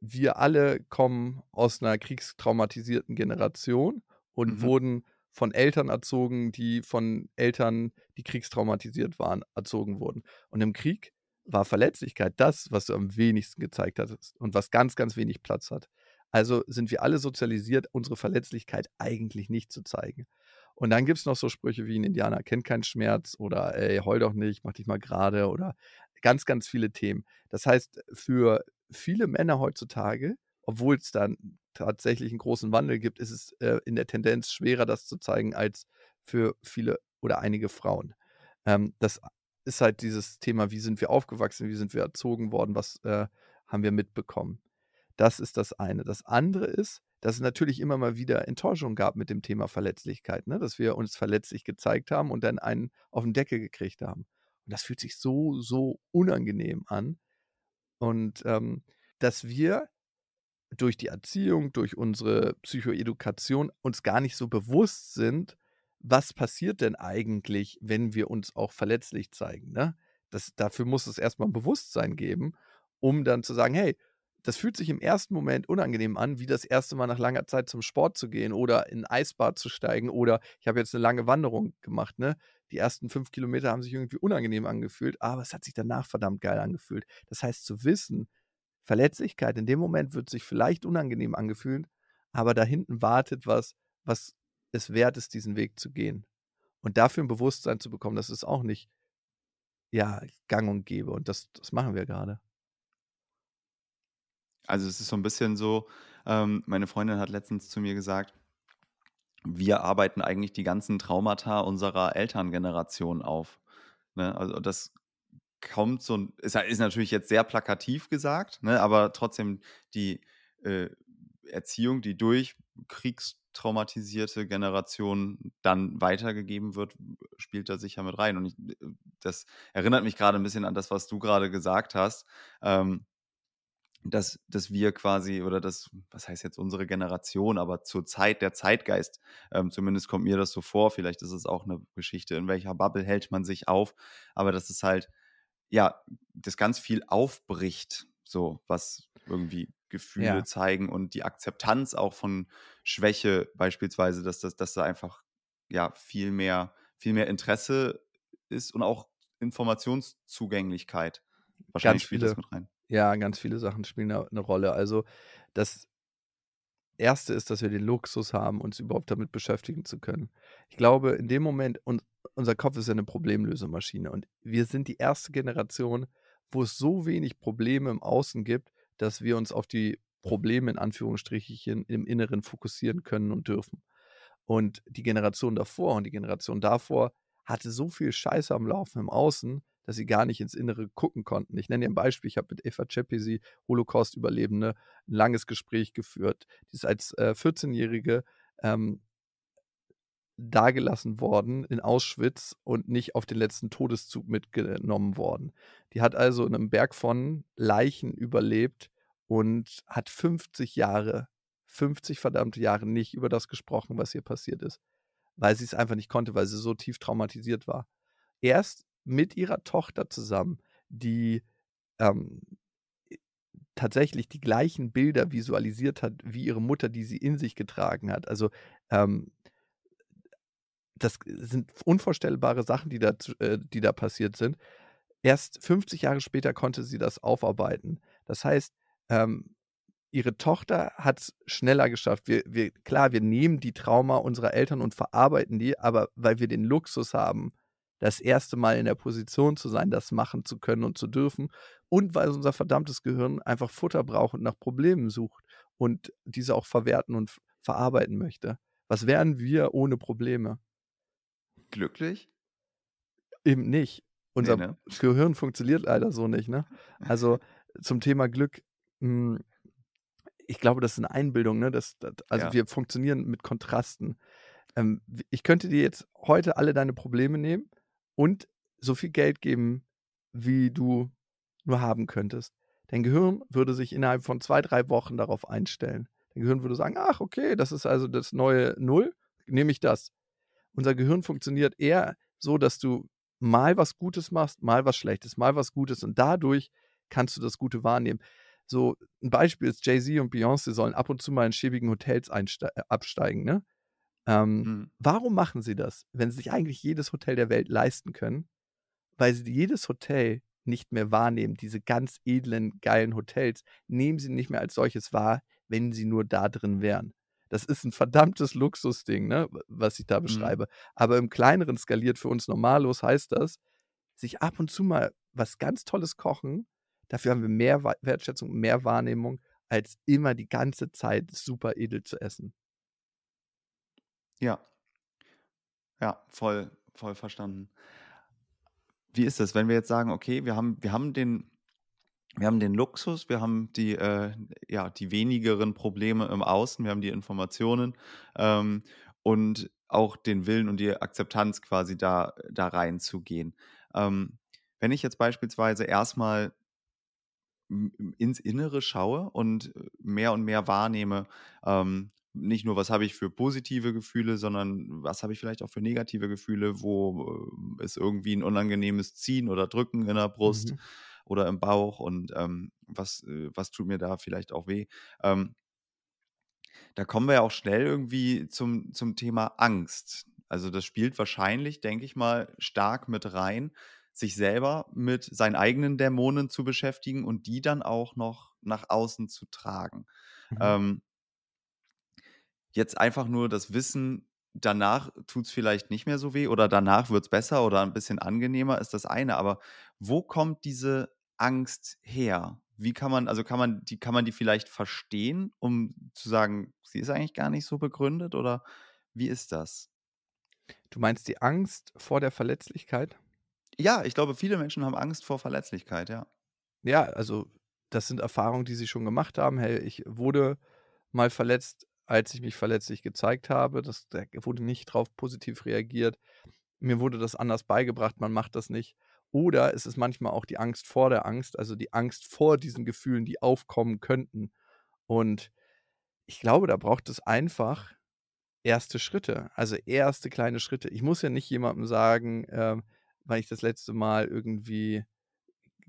wir alle kommen aus einer kriegstraumatisierten Generation und mhm. wurden von Eltern erzogen, die von Eltern, die kriegstraumatisiert waren, erzogen wurden. Und im Krieg war Verletzlichkeit das, was du am wenigsten gezeigt hattest und was ganz, ganz wenig Platz hat. Also sind wir alle sozialisiert, unsere Verletzlichkeit eigentlich nicht zu zeigen. Und dann gibt es noch so Sprüche wie ein Indianer kennt keinen Schmerz oder ey, heul doch nicht, mach dich mal gerade oder ganz, ganz viele Themen. Das heißt, für viele Männer heutzutage, obwohl es dann tatsächlich einen großen Wandel gibt, ist es äh, in der Tendenz schwerer, das zu zeigen, als für viele oder einige Frauen. Ähm, das ist halt dieses Thema, wie sind wir aufgewachsen, wie sind wir erzogen worden, was äh, haben wir mitbekommen. Das ist das eine. Das andere ist, dass es natürlich immer mal wieder Enttäuschung gab mit dem Thema Verletzlichkeit, ne? dass wir uns verletzlich gezeigt haben und dann einen auf den Deckel gekriegt haben. Und das fühlt sich so, so unangenehm an. Und ähm, dass wir durch die Erziehung, durch unsere Psychoedukation uns gar nicht so bewusst sind, was passiert denn eigentlich, wenn wir uns auch verletzlich zeigen. Ne? Das, dafür muss es erstmal ein Bewusstsein geben, um dann zu sagen, hey, das fühlt sich im ersten Moment unangenehm an, wie das erste Mal nach langer Zeit zum Sport zu gehen oder in ein Eisbad zu steigen oder ich habe jetzt eine lange Wanderung gemacht, ne? Die ersten fünf Kilometer haben sich irgendwie unangenehm angefühlt, aber es hat sich danach verdammt geil angefühlt. Das heißt, zu wissen, Verletzlichkeit in dem Moment wird sich vielleicht unangenehm angefühlt, aber da hinten wartet was, was es wert ist, diesen Weg zu gehen. Und dafür ein Bewusstsein zu bekommen, das ist auch nicht, ja, gang und gäbe. Und das, das machen wir gerade. Also es ist so ein bisschen so, ähm, meine Freundin hat letztens zu mir gesagt, wir arbeiten eigentlich die ganzen Traumata unserer Elterngeneration auf. Ne? Also das kommt so, ist, ist natürlich jetzt sehr plakativ gesagt, ne? aber trotzdem die äh, Erziehung, die durch kriegstraumatisierte Generationen dann weitergegeben wird, spielt da sicher mit rein. Und ich, äh, das erinnert mich gerade ein bisschen an das, was du gerade gesagt hast. Ähm, dass, dass wir quasi, oder das, was heißt jetzt unsere Generation, aber zur Zeit der Zeitgeist, ähm, zumindest kommt mir das so vor, vielleicht ist es auch eine Geschichte, in welcher Bubble hält man sich auf, aber dass es halt, ja, das ganz viel aufbricht, so, was irgendwie Gefühle ja. zeigen und die Akzeptanz auch von Schwäche beispielsweise, dass, das, dass da einfach, ja, viel mehr, viel mehr Interesse ist und auch Informationszugänglichkeit. Wahrscheinlich spielt das mit rein. Ja, ganz viele Sachen spielen da eine Rolle. Also, das Erste ist, dass wir den Luxus haben, uns überhaupt damit beschäftigen zu können. Ich glaube, in dem Moment und unser Kopf ist ja eine Problemlösemaschine und wir sind die erste Generation, wo es so wenig Probleme im Außen gibt, dass wir uns auf die Probleme in Anführungsstrichen im Inneren fokussieren können und dürfen. Und die Generation davor und die Generation davor hatte so viel Scheiße am Laufen im Außen, dass sie gar nicht ins Innere gucken konnten. Ich nenne dir ein Beispiel. Ich habe mit Eva Czepesi, Holocaust-Überlebende, ein langes Gespräch geführt. Die ist als äh, 14-Jährige ähm, dagelassen worden in Auschwitz und nicht auf den letzten Todeszug mitgenommen worden. Die hat also in einem Berg von Leichen überlebt und hat 50 Jahre, 50 verdammte Jahre nicht über das gesprochen, was ihr passiert ist, weil sie es einfach nicht konnte, weil sie so tief traumatisiert war. Erst mit ihrer Tochter zusammen, die ähm, tatsächlich die gleichen Bilder visualisiert hat wie ihre Mutter, die sie in sich getragen hat. Also ähm, das sind unvorstellbare Sachen, die da, äh, die da passiert sind. Erst 50 Jahre später konnte sie das aufarbeiten. Das heißt, ähm, ihre Tochter hat es schneller geschafft. Wir, wir, klar, wir nehmen die Trauma unserer Eltern und verarbeiten die, aber weil wir den Luxus haben, das erste Mal in der Position zu sein, das machen zu können und zu dürfen. Und weil unser verdammtes Gehirn einfach Futter braucht und nach Problemen sucht und diese auch verwerten und verarbeiten möchte. Was wären wir ohne Probleme? Glücklich? Eben nicht. Unser nee, ne? Gehirn funktioniert leider so nicht. Ne? Also zum Thema Glück, hm, ich glaube, das ist eine Einbildung. Ne? Das, das also ja. wir funktionieren mit Kontrasten. Ähm, ich könnte dir jetzt heute alle deine Probleme nehmen und so viel Geld geben, wie du nur haben könntest. Dein Gehirn würde sich innerhalb von zwei, drei Wochen darauf einstellen. Dein Gehirn würde sagen, ach, okay, das ist also das neue Null, nehme ich das. Unser Gehirn funktioniert eher so, dass du mal was Gutes machst, mal was Schlechtes, mal was Gutes und dadurch kannst du das Gute wahrnehmen. So ein Beispiel ist Jay-Z und Beyoncé sollen ab und zu mal in schäbigen Hotels absteigen, ne? Ähm, mhm. Warum machen sie das, wenn sie sich eigentlich jedes Hotel der Welt leisten können? Weil sie jedes Hotel nicht mehr wahrnehmen. Diese ganz edlen, geilen Hotels nehmen sie nicht mehr als solches wahr, wenn sie nur da drin wären. Das ist ein verdammtes Luxusding, ne, was ich da mhm. beschreibe. Mhm. Aber im kleineren skaliert für uns normallos heißt das, sich ab und zu mal was ganz Tolles kochen. Dafür haben wir mehr Wertschätzung, mehr Wahrnehmung, als immer die ganze Zeit super edel zu essen. Ja. Ja, voll, voll verstanden. Wie ist das, wenn wir jetzt sagen, okay, wir haben, wir haben den, wir haben den Luxus, wir haben die, äh, ja, die wenigeren Probleme im Außen, wir haben die Informationen ähm, und auch den Willen und die Akzeptanz quasi da, da reinzugehen. Ähm, wenn ich jetzt beispielsweise erstmal ins Innere schaue und mehr und mehr wahrnehme, ähm, nicht nur, was habe ich für positive Gefühle, sondern was habe ich vielleicht auch für negative Gefühle, wo äh, ist irgendwie ein unangenehmes Ziehen oder Drücken in der Brust mhm. Oder im Bauch und ähm, was, äh, was tut mir da vielleicht auch weh. Ähm, da kommen wir ja auch schnell irgendwie zum, zum Thema Angst. Also das spielt wahrscheinlich, denke ich mal, stark mit rein, sich selber mit seinen eigenen Dämonen zu beschäftigen und die dann auch noch nach außen zu tragen. Mhm. Ähm, jetzt einfach nur das Wissen, danach tut es vielleicht nicht mehr so weh oder danach wird es besser oder ein bisschen angenehmer, ist das eine. Aber wo kommt diese Angst her? Wie kann man, also kann man die, kann man die vielleicht verstehen, um zu sagen, sie ist eigentlich gar nicht so begründet oder wie ist das? Du meinst die Angst vor der Verletzlichkeit? Ja, ich glaube, viele Menschen haben Angst vor Verletzlichkeit, ja. Ja, also das sind Erfahrungen, die sie schon gemacht haben. Hey, ich wurde mal verletzt, als ich mich verletzlich gezeigt habe. Das, da wurde nicht drauf positiv reagiert. Mir wurde das anders beigebracht, man macht das nicht. Oder es ist manchmal auch die Angst vor der Angst, also die Angst vor diesen Gefühlen, die aufkommen könnten. Und ich glaube, da braucht es einfach erste Schritte, also erste kleine Schritte. Ich muss ja nicht jemandem sagen, äh, weil ich das letzte Mal irgendwie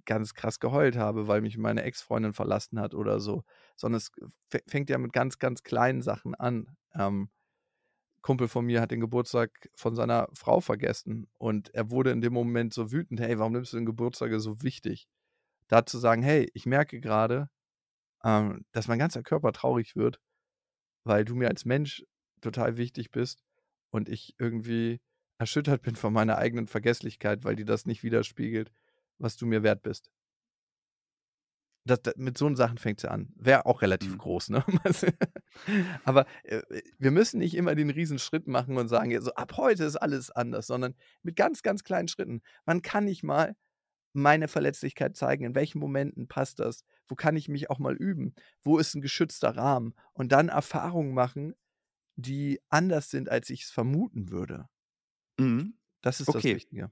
ganz krass geheult habe, weil mich meine Ex-Freundin verlassen hat oder so, sondern es fängt ja mit ganz, ganz kleinen Sachen an. Ähm, Kumpel von mir hat den Geburtstag von seiner Frau vergessen und er wurde in dem Moment so wütend, hey, warum nimmst du den Geburtstag so wichtig? Da zu sagen, hey, ich merke gerade, ähm, dass mein ganzer Körper traurig wird, weil du mir als Mensch total wichtig bist und ich irgendwie erschüttert bin von meiner eigenen Vergesslichkeit, weil die das nicht widerspiegelt, was du mir wert bist. Das, das, mit so Sachen fängt sie an. Wäre auch relativ mhm. groß, ne? Aber äh, wir müssen nicht immer den Riesenschritt machen und sagen, so ab heute ist alles anders, sondern mit ganz, ganz kleinen Schritten. Man kann nicht mal meine Verletzlichkeit zeigen, in welchen Momenten passt das, wo kann ich mich auch mal üben, wo ist ein geschützter Rahmen und dann Erfahrungen machen, die anders sind, als ich es vermuten würde. Mhm. Das ist okay. das Wichtige.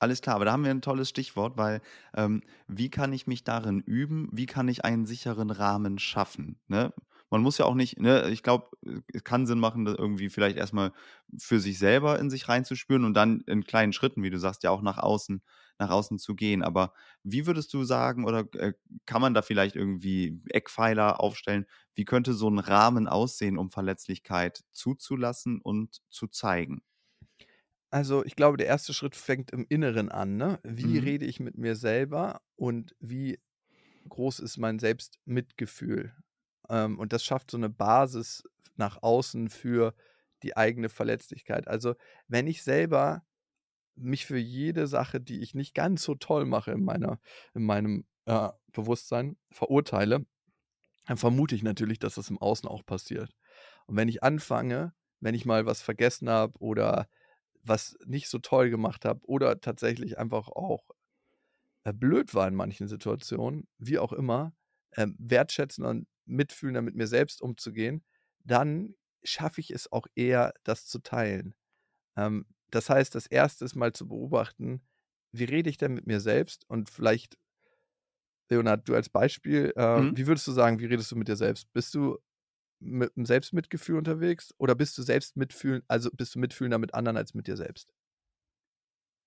Alles klar, aber da haben wir ein tolles Stichwort, weil ähm, wie kann ich mich darin üben? Wie kann ich einen sicheren Rahmen schaffen? Ne? Man muss ja auch nicht, ne, ich glaube, es kann Sinn machen, das irgendwie vielleicht erstmal für sich selber in sich reinzuspüren und dann in kleinen Schritten, wie du sagst, ja auch nach außen, nach außen zu gehen. Aber wie würdest du sagen, oder äh, kann man da vielleicht irgendwie Eckpfeiler aufstellen? Wie könnte so ein Rahmen aussehen, um Verletzlichkeit zuzulassen und zu zeigen? Also, ich glaube, der erste Schritt fängt im Inneren an, ne? Wie Mhm. rede ich mit mir selber und wie groß ist mein Selbstmitgefühl? Ähm, und das schafft so eine Basis nach außen für die eigene Verletzlichkeit. Also, wenn ich selber mich für jede Sache, die ich nicht ganz so toll mache in meiner in meinem, äh, Bewusstsein verurteile, dann vermute ich natürlich, dass das im Außen auch passiert. Und wenn ich anfange wenn ich mal was vergessen habe oder was nicht so toll gemacht habe oder tatsächlich einfach auch äh, blöd war in manchen Situationen, wie auch immer, äh, wertschätzen und mitfühlender mit mir selbst umzugehen, dann schaffe ich es auch eher, das zu teilen. Ähm, das heißt, das erste ist mal zu beobachten, wie rede ich denn mit mir selbst und vielleicht, Leonard, du als Beispiel, äh, mhm. wie würdest du sagen, wie redest du mit dir selbst? Bist du mit einem Selbstmitgefühl unterwegs oder bist du selbst mitfühlen, also bist du mitfühlender mit anderen als mit dir selbst?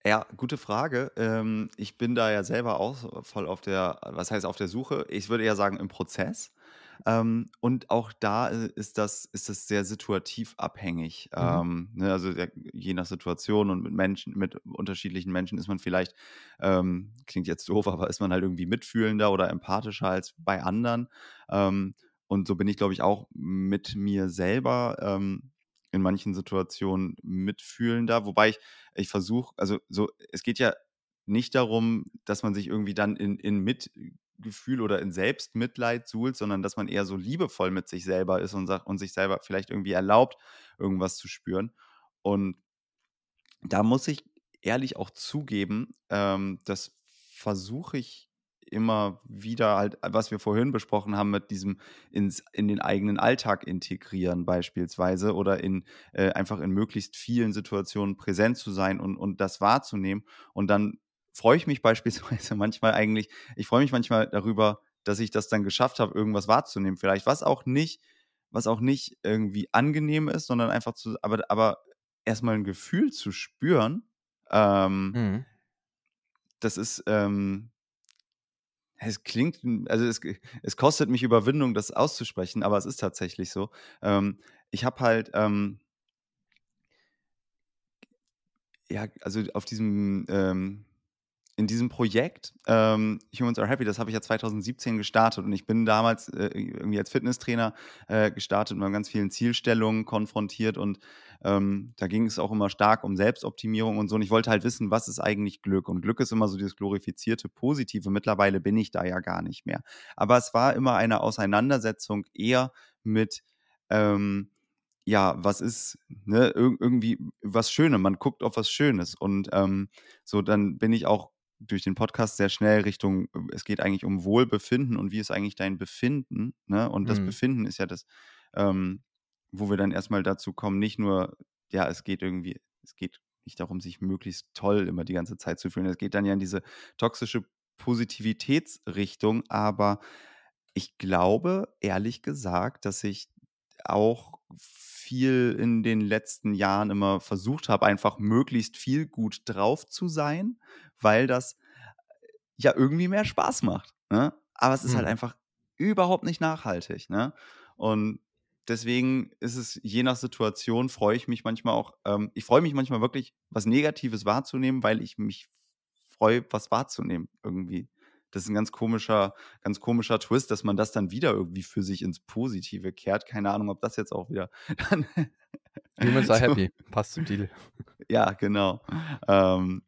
Ja, gute Frage. Ähm, ich bin da ja selber auch voll auf der, was heißt auf der Suche? Ich würde eher sagen im Prozess. Ähm, und auch da äh, ist das, ist das sehr situativ abhängig. Mhm. Ähm, ne, also der, je nach Situation und mit Menschen, mit unterschiedlichen Menschen ist man vielleicht, ähm, klingt jetzt doof, aber ist man halt irgendwie mitfühlender oder empathischer als bei anderen. Und so bin ich, glaube ich, auch mit mir selber ähm, in manchen Situationen mitfühlender. Wobei ich, ich versuche, also so, es geht ja nicht darum, dass man sich irgendwie dann in, in Mitgefühl oder in Selbstmitleid suhlt, sondern dass man eher so liebevoll mit sich selber ist und sagt und sich selber vielleicht irgendwie erlaubt, irgendwas zu spüren. Und da muss ich ehrlich auch zugeben, ähm, das versuche ich immer wieder halt, was wir vorhin besprochen haben, mit diesem ins, in den eigenen Alltag integrieren beispielsweise oder in äh, einfach in möglichst vielen Situationen präsent zu sein und, und das wahrzunehmen. Und dann freue ich mich beispielsweise manchmal eigentlich, ich freue mich manchmal darüber, dass ich das dann geschafft habe, irgendwas wahrzunehmen, vielleicht, was auch nicht, was auch nicht irgendwie angenehm ist, sondern einfach zu, aber, aber erstmal ein Gefühl zu spüren, ähm, mhm. das ist, ähm, es klingt, also es, es kostet mich Überwindung, das auszusprechen, aber es ist tatsächlich so. Ähm, ich habe halt, ähm, ja, also auf diesem, ähm, in diesem Projekt ähm, Humans Are Happy, das habe ich ja 2017 gestartet und ich bin damals äh, irgendwie als Fitnesstrainer äh, gestartet und mit ganz vielen Zielstellungen konfrontiert und ähm, da ging es auch immer stark um Selbstoptimierung und so und ich wollte halt wissen, was ist eigentlich Glück und Glück ist immer so dieses glorifizierte Positive. Mittlerweile bin ich da ja gar nicht mehr. Aber es war immer eine Auseinandersetzung eher mit ähm, ja, was ist, ne, irgendwie was Schönes, man guckt auf was Schönes. Und ähm, so, dann bin ich auch durch den Podcast sehr schnell Richtung, es geht eigentlich um Wohlbefinden und wie ist eigentlich dein Befinden, ne? Und das mhm. Befinden ist ja das, ähm, wo wir dann erstmal dazu kommen, nicht nur, ja, es geht irgendwie, es geht nicht darum, sich möglichst toll immer die ganze Zeit zu fühlen. Es geht dann ja in diese toxische Positivitätsrichtung, aber ich glaube, ehrlich gesagt, dass ich auch viel in den letzten Jahren immer versucht habe, einfach möglichst viel gut drauf zu sein, weil das äh, ja irgendwie mehr Spaß macht. Ne? Aber es ist halt hm. halt einfach überhaupt nicht nachhaltig. Ne? Und deswegen ist es je nach Situation, freue ich mich manchmal auch, ähm, ich freue mich manchmal wirklich, was Negatives wahrzunehmen, weil ich mich freue, was wahrzunehmen irgendwie das ist ein ganz komischer, ganz komischer Twist, dass man das dann wieder irgendwie für sich ins Positive kehrt. Keine Ahnung, ob das jetzt auch wieder. Humans are happy, passt zum Titel. Ja, genau. Ähm,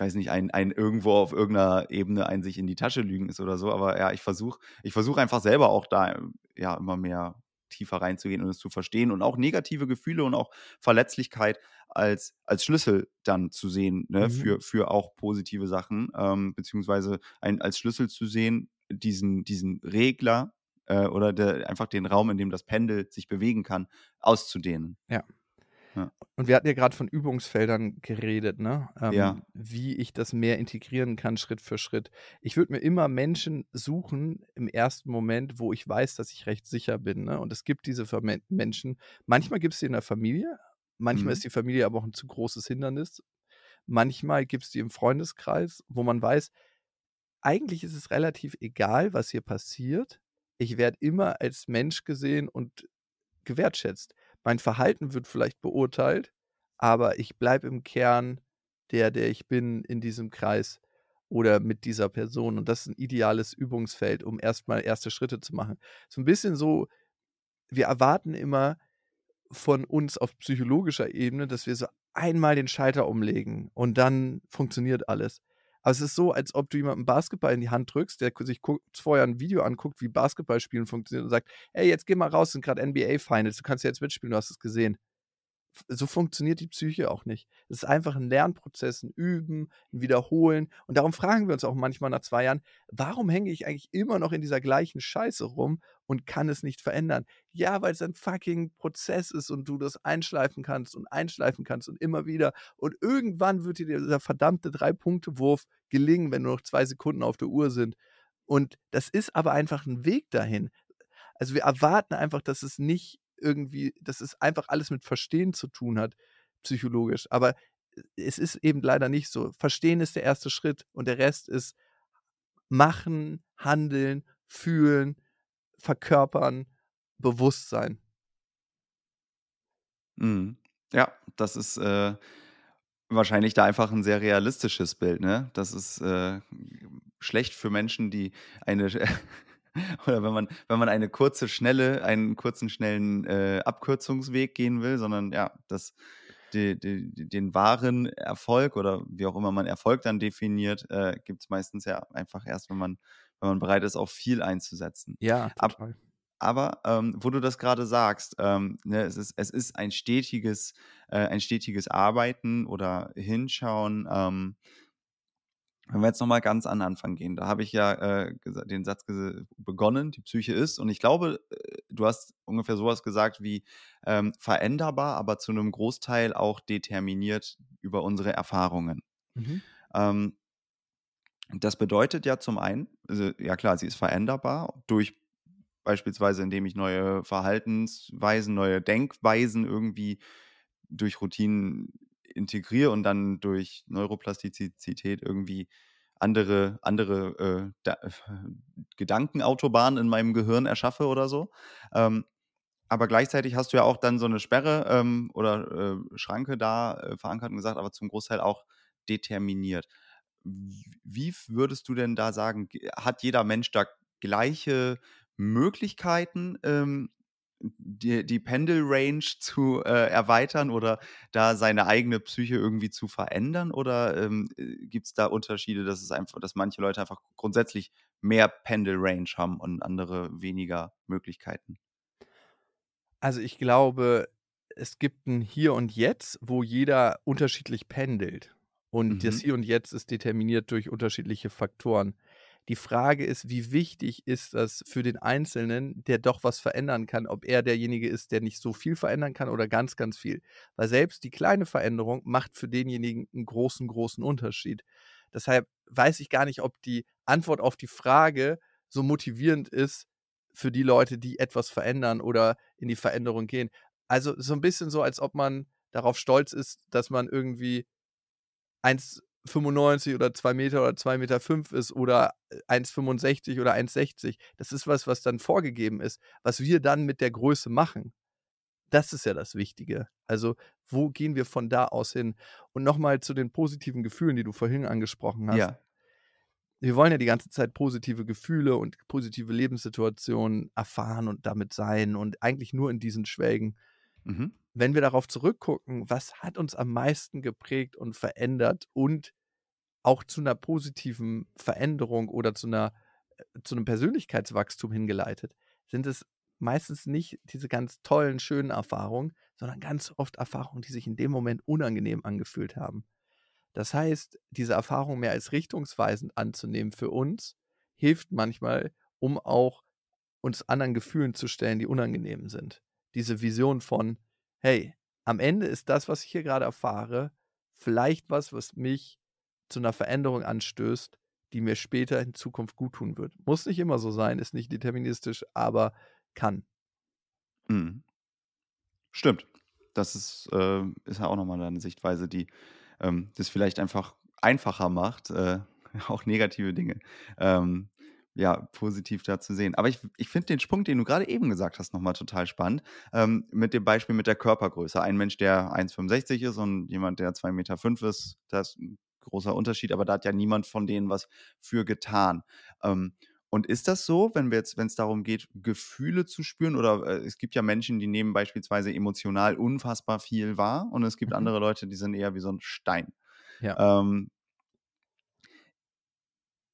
weiß nicht, ein, ein irgendwo auf irgendeiner Ebene ein sich in die Tasche lügen ist oder so, aber ja, ich versuche ich versuch einfach selber auch da ja immer mehr tiefer reinzugehen und es zu verstehen und auch negative Gefühle und auch Verletzlichkeit als, als Schlüssel dann zu sehen, ne, mhm. für, für auch positive Sachen, ähm, beziehungsweise ein, als Schlüssel zu sehen, diesen, diesen Regler äh, oder der, einfach den Raum, in dem das Pendel sich bewegen kann, auszudehnen. Ja. Ja. Und wir hatten ja gerade von Übungsfeldern geredet, ne? Ähm, ja. Wie ich das mehr integrieren kann, Schritt für Schritt. Ich würde mir immer Menschen suchen im ersten Moment, wo ich weiß, dass ich recht sicher bin. Ne? Und es gibt diese Menschen. Manchmal gibt es sie in der Familie, Manchmal mhm. ist die Familie aber auch ein zu großes Hindernis. Manchmal gibt es die im Freundeskreis, wo man weiß, eigentlich ist es relativ egal, was hier passiert. Ich werde immer als Mensch gesehen und gewertschätzt. Mein Verhalten wird vielleicht beurteilt, aber ich bleibe im Kern der, der ich bin in diesem Kreis oder mit dieser Person. Und das ist ein ideales Übungsfeld, um erstmal erste Schritte zu machen. So ein bisschen so, wir erwarten immer, von uns auf psychologischer Ebene, dass wir so einmal den Schalter umlegen und dann funktioniert alles. Aber es ist so, als ob du jemandem Basketball in die Hand drückst, der sich vorher ein Video anguckt, wie Basketballspielen funktioniert und sagt, hey, jetzt geh mal raus, sind gerade NBA Finals, du kannst ja jetzt mitspielen, du hast es gesehen so funktioniert die Psyche auch nicht. Es ist einfach ein Lernprozess, ein Üben, ein Wiederholen. Und darum fragen wir uns auch manchmal nach zwei Jahren, warum hänge ich eigentlich immer noch in dieser gleichen Scheiße rum und kann es nicht verändern? Ja, weil es ein fucking Prozess ist und du das einschleifen kannst und einschleifen kannst und immer wieder. Und irgendwann wird dir dieser verdammte Drei-Punkte-Wurf gelingen, wenn nur noch zwei Sekunden auf der Uhr sind. Und das ist aber einfach ein Weg dahin. Also wir erwarten einfach, dass es nicht irgendwie, dass es einfach alles mit Verstehen zu tun hat, psychologisch. Aber äh, es ist eben leider nicht so. Verstehen ist der erste Schritt und der Rest ist machen, handeln, fühlen, verkörpern, Bewusstsein. Mhm. Ja, das ist äh, wahrscheinlich da einfach ein sehr realistisches Bild. Ne? Das ist äh, schlecht für Menschen, die eine Oder wenn man, wenn man eine kurze, schnelle, einen kurzen, schnellen äh, Abkürzungsweg gehen will, sondern ja, das, die, die, den wahren Erfolg oder wie auch immer man Erfolg dann definiert, äh, gibt es meistens ja einfach erst, wenn man, wenn man bereit ist, auch viel einzusetzen. Ja, total. Ab, aber ähm, wo du das gerade sagst, ähm, ne, es, ist, es ist ein stetiges, äh, ein stetiges Arbeiten oder Hinschauen. Ähm, wenn wir jetzt nochmal ganz an den Anfang gehen, da habe ich ja äh, den Satz begonnen, die Psyche ist, und ich glaube, äh, du hast ungefähr sowas gesagt wie ähm, veränderbar, aber zu einem Großteil auch determiniert über unsere Erfahrungen. Mhm. Ähm, das bedeutet ja zum einen, also, ja klar, sie ist veränderbar durch beispielsweise, indem ich neue Verhaltensweisen, neue Denkweisen irgendwie durch Routinen integriere und dann durch Neuroplastizität irgendwie andere, andere äh, da, äh, Gedankenautobahn in meinem Gehirn erschaffe oder so. Ähm, aber gleichzeitig hast du ja auch dann so eine Sperre ähm, oder äh, Schranke da äh, verankert und gesagt, aber zum Großteil auch determiniert. Wie würdest du denn da sagen, hat jeder Mensch da gleiche Möglichkeiten, ähm, die, die Pendelrange zu äh, erweitern oder da seine eigene Psyche irgendwie zu verändern? Oder ähm, äh, gibt es da Unterschiede, dass es einfach, dass manche Leute einfach grundsätzlich mehr Pendelrange haben und andere weniger Möglichkeiten? Also ich glaube, es gibt ein Hier und Jetzt, wo jeder unterschiedlich pendelt. Und das Mhm. Hier und Jetzt ist determiniert durch unterschiedliche Faktoren. Die Frage ist, wie wichtig ist das für den Einzelnen, der doch was verändern kann, ob er derjenige ist, der nicht so viel verändern kann oder ganz, ganz viel. Weil selbst die kleine Veränderung macht für denjenigen einen großen, großen Unterschied. Deshalb weiß ich gar nicht, ob die Antwort auf die Frage so motivierend ist für die Leute, die etwas verändern oder in die Veränderung gehen. Also so ein bisschen so, als ob man darauf stolz ist, dass man irgendwie 1,95 oder 2 Meter oder 2,5 Meter fünf ist oder 1,65 oder 1,60. Das ist was, was dann vorgegeben ist. Was wir dann mit der Größe machen, das ist ja das Wichtige. Also, wo gehen wir von da aus hin? Und nochmal zu den positiven Gefühlen, die du vorhin angesprochen hast. Ja. Wir wollen ja die ganze Zeit positive Gefühle und positive Lebenssituationen erfahren und damit sein und eigentlich nur in diesen Schwelgen Mhm. Wenn wir darauf zurückgucken, was hat uns am meisten geprägt und verändert und auch zu einer positiven Veränderung oder zu einer äh, zu einem Persönlichkeitswachstum hingeleitet, sind es meistens nicht diese ganz tollen, schönen Erfahrungen, sondern ganz oft Erfahrungen, die sich in dem Moment unangenehm angefühlt haben. Das heißt, diese Erfahrung mehr als richtungsweisend anzunehmen für uns, hilft manchmal, um auch uns anderen Gefühlen zu stellen, die unangenehm sind. Diese Vision von, hey, am Ende ist das, was ich hier gerade erfahre, vielleicht was, was mich zu einer Veränderung anstößt, die mir später in Zukunft gut tun wird. Muss nicht immer so sein, ist nicht deterministisch, aber kann. Mhm. Stimmt. Das ist, äh, ist ja auch nochmal eine Sichtweise, die ähm, das vielleicht einfach einfacher macht, äh, auch negative Dinge ähm, ja, positiv da zu sehen. Aber ich, ich finde den Punkt, den du gerade eben gesagt hast, nochmal total spannend. Ähm, mit dem Beispiel mit der Körpergröße. Ein Mensch, der 1,65 ist und jemand, der 2,5 Meter ist, das ist ein großer Unterschied, aber da hat ja niemand von denen was für getan. Ähm, und ist das so, wenn wir jetzt, wenn es darum geht, Gefühle zu spüren, oder äh, es gibt ja Menschen, die nehmen beispielsweise emotional unfassbar viel wahr und es gibt Mhm. andere Leute, die sind eher wie so ein Stein. Ja. Ähm,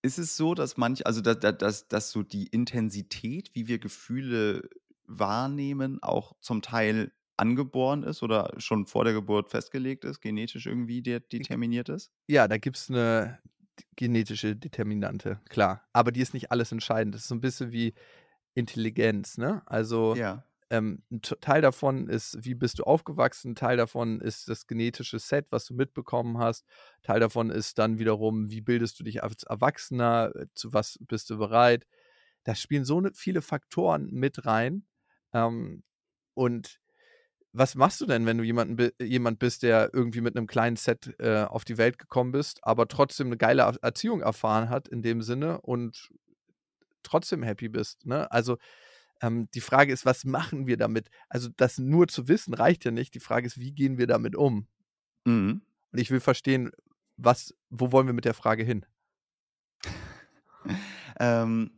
ist es so, dass manch, also dass, dass, dass so die Intensität, wie wir Gefühle wahrnehmen, auch zum Teil angeboren ist oder schon vor der Geburt festgelegt ist, genetisch irgendwie de determiniert ist? Ja, da gibt es eine genetische Determinante, klar. Aber die ist nicht alles entscheidend. Das ist so ein bisschen wie Intelligenz, ne? Also Ja. Ähm, ein Teil davon ist, wie bist du aufgewachsen, Teil davon ist das genetische Set, was du mitbekommen hast, Teil davon ist dann wiederum, wie bildest du dich als Erwachsener, äh, zu was bist du bereit. Da spielen so ne, viele Faktoren mit rein. Ähm, und was machst du denn, wenn du jemanden, jemand bist, der irgendwie mit einem kleinen Set äh, auf die Welt gekommen bist, aber trotzdem eine geile Er- Erziehung erfahren hat in dem Sinne und trotzdem happy bist? Ne? Also ähm, die Frage ist, was machen wir damit? Also das nur zu wissen reicht ja nicht. Die Frage ist, wie gehen wir damit um? Mhm. Und ich will verstehen, was, wo wollen wir mit der Frage hin? Ähm,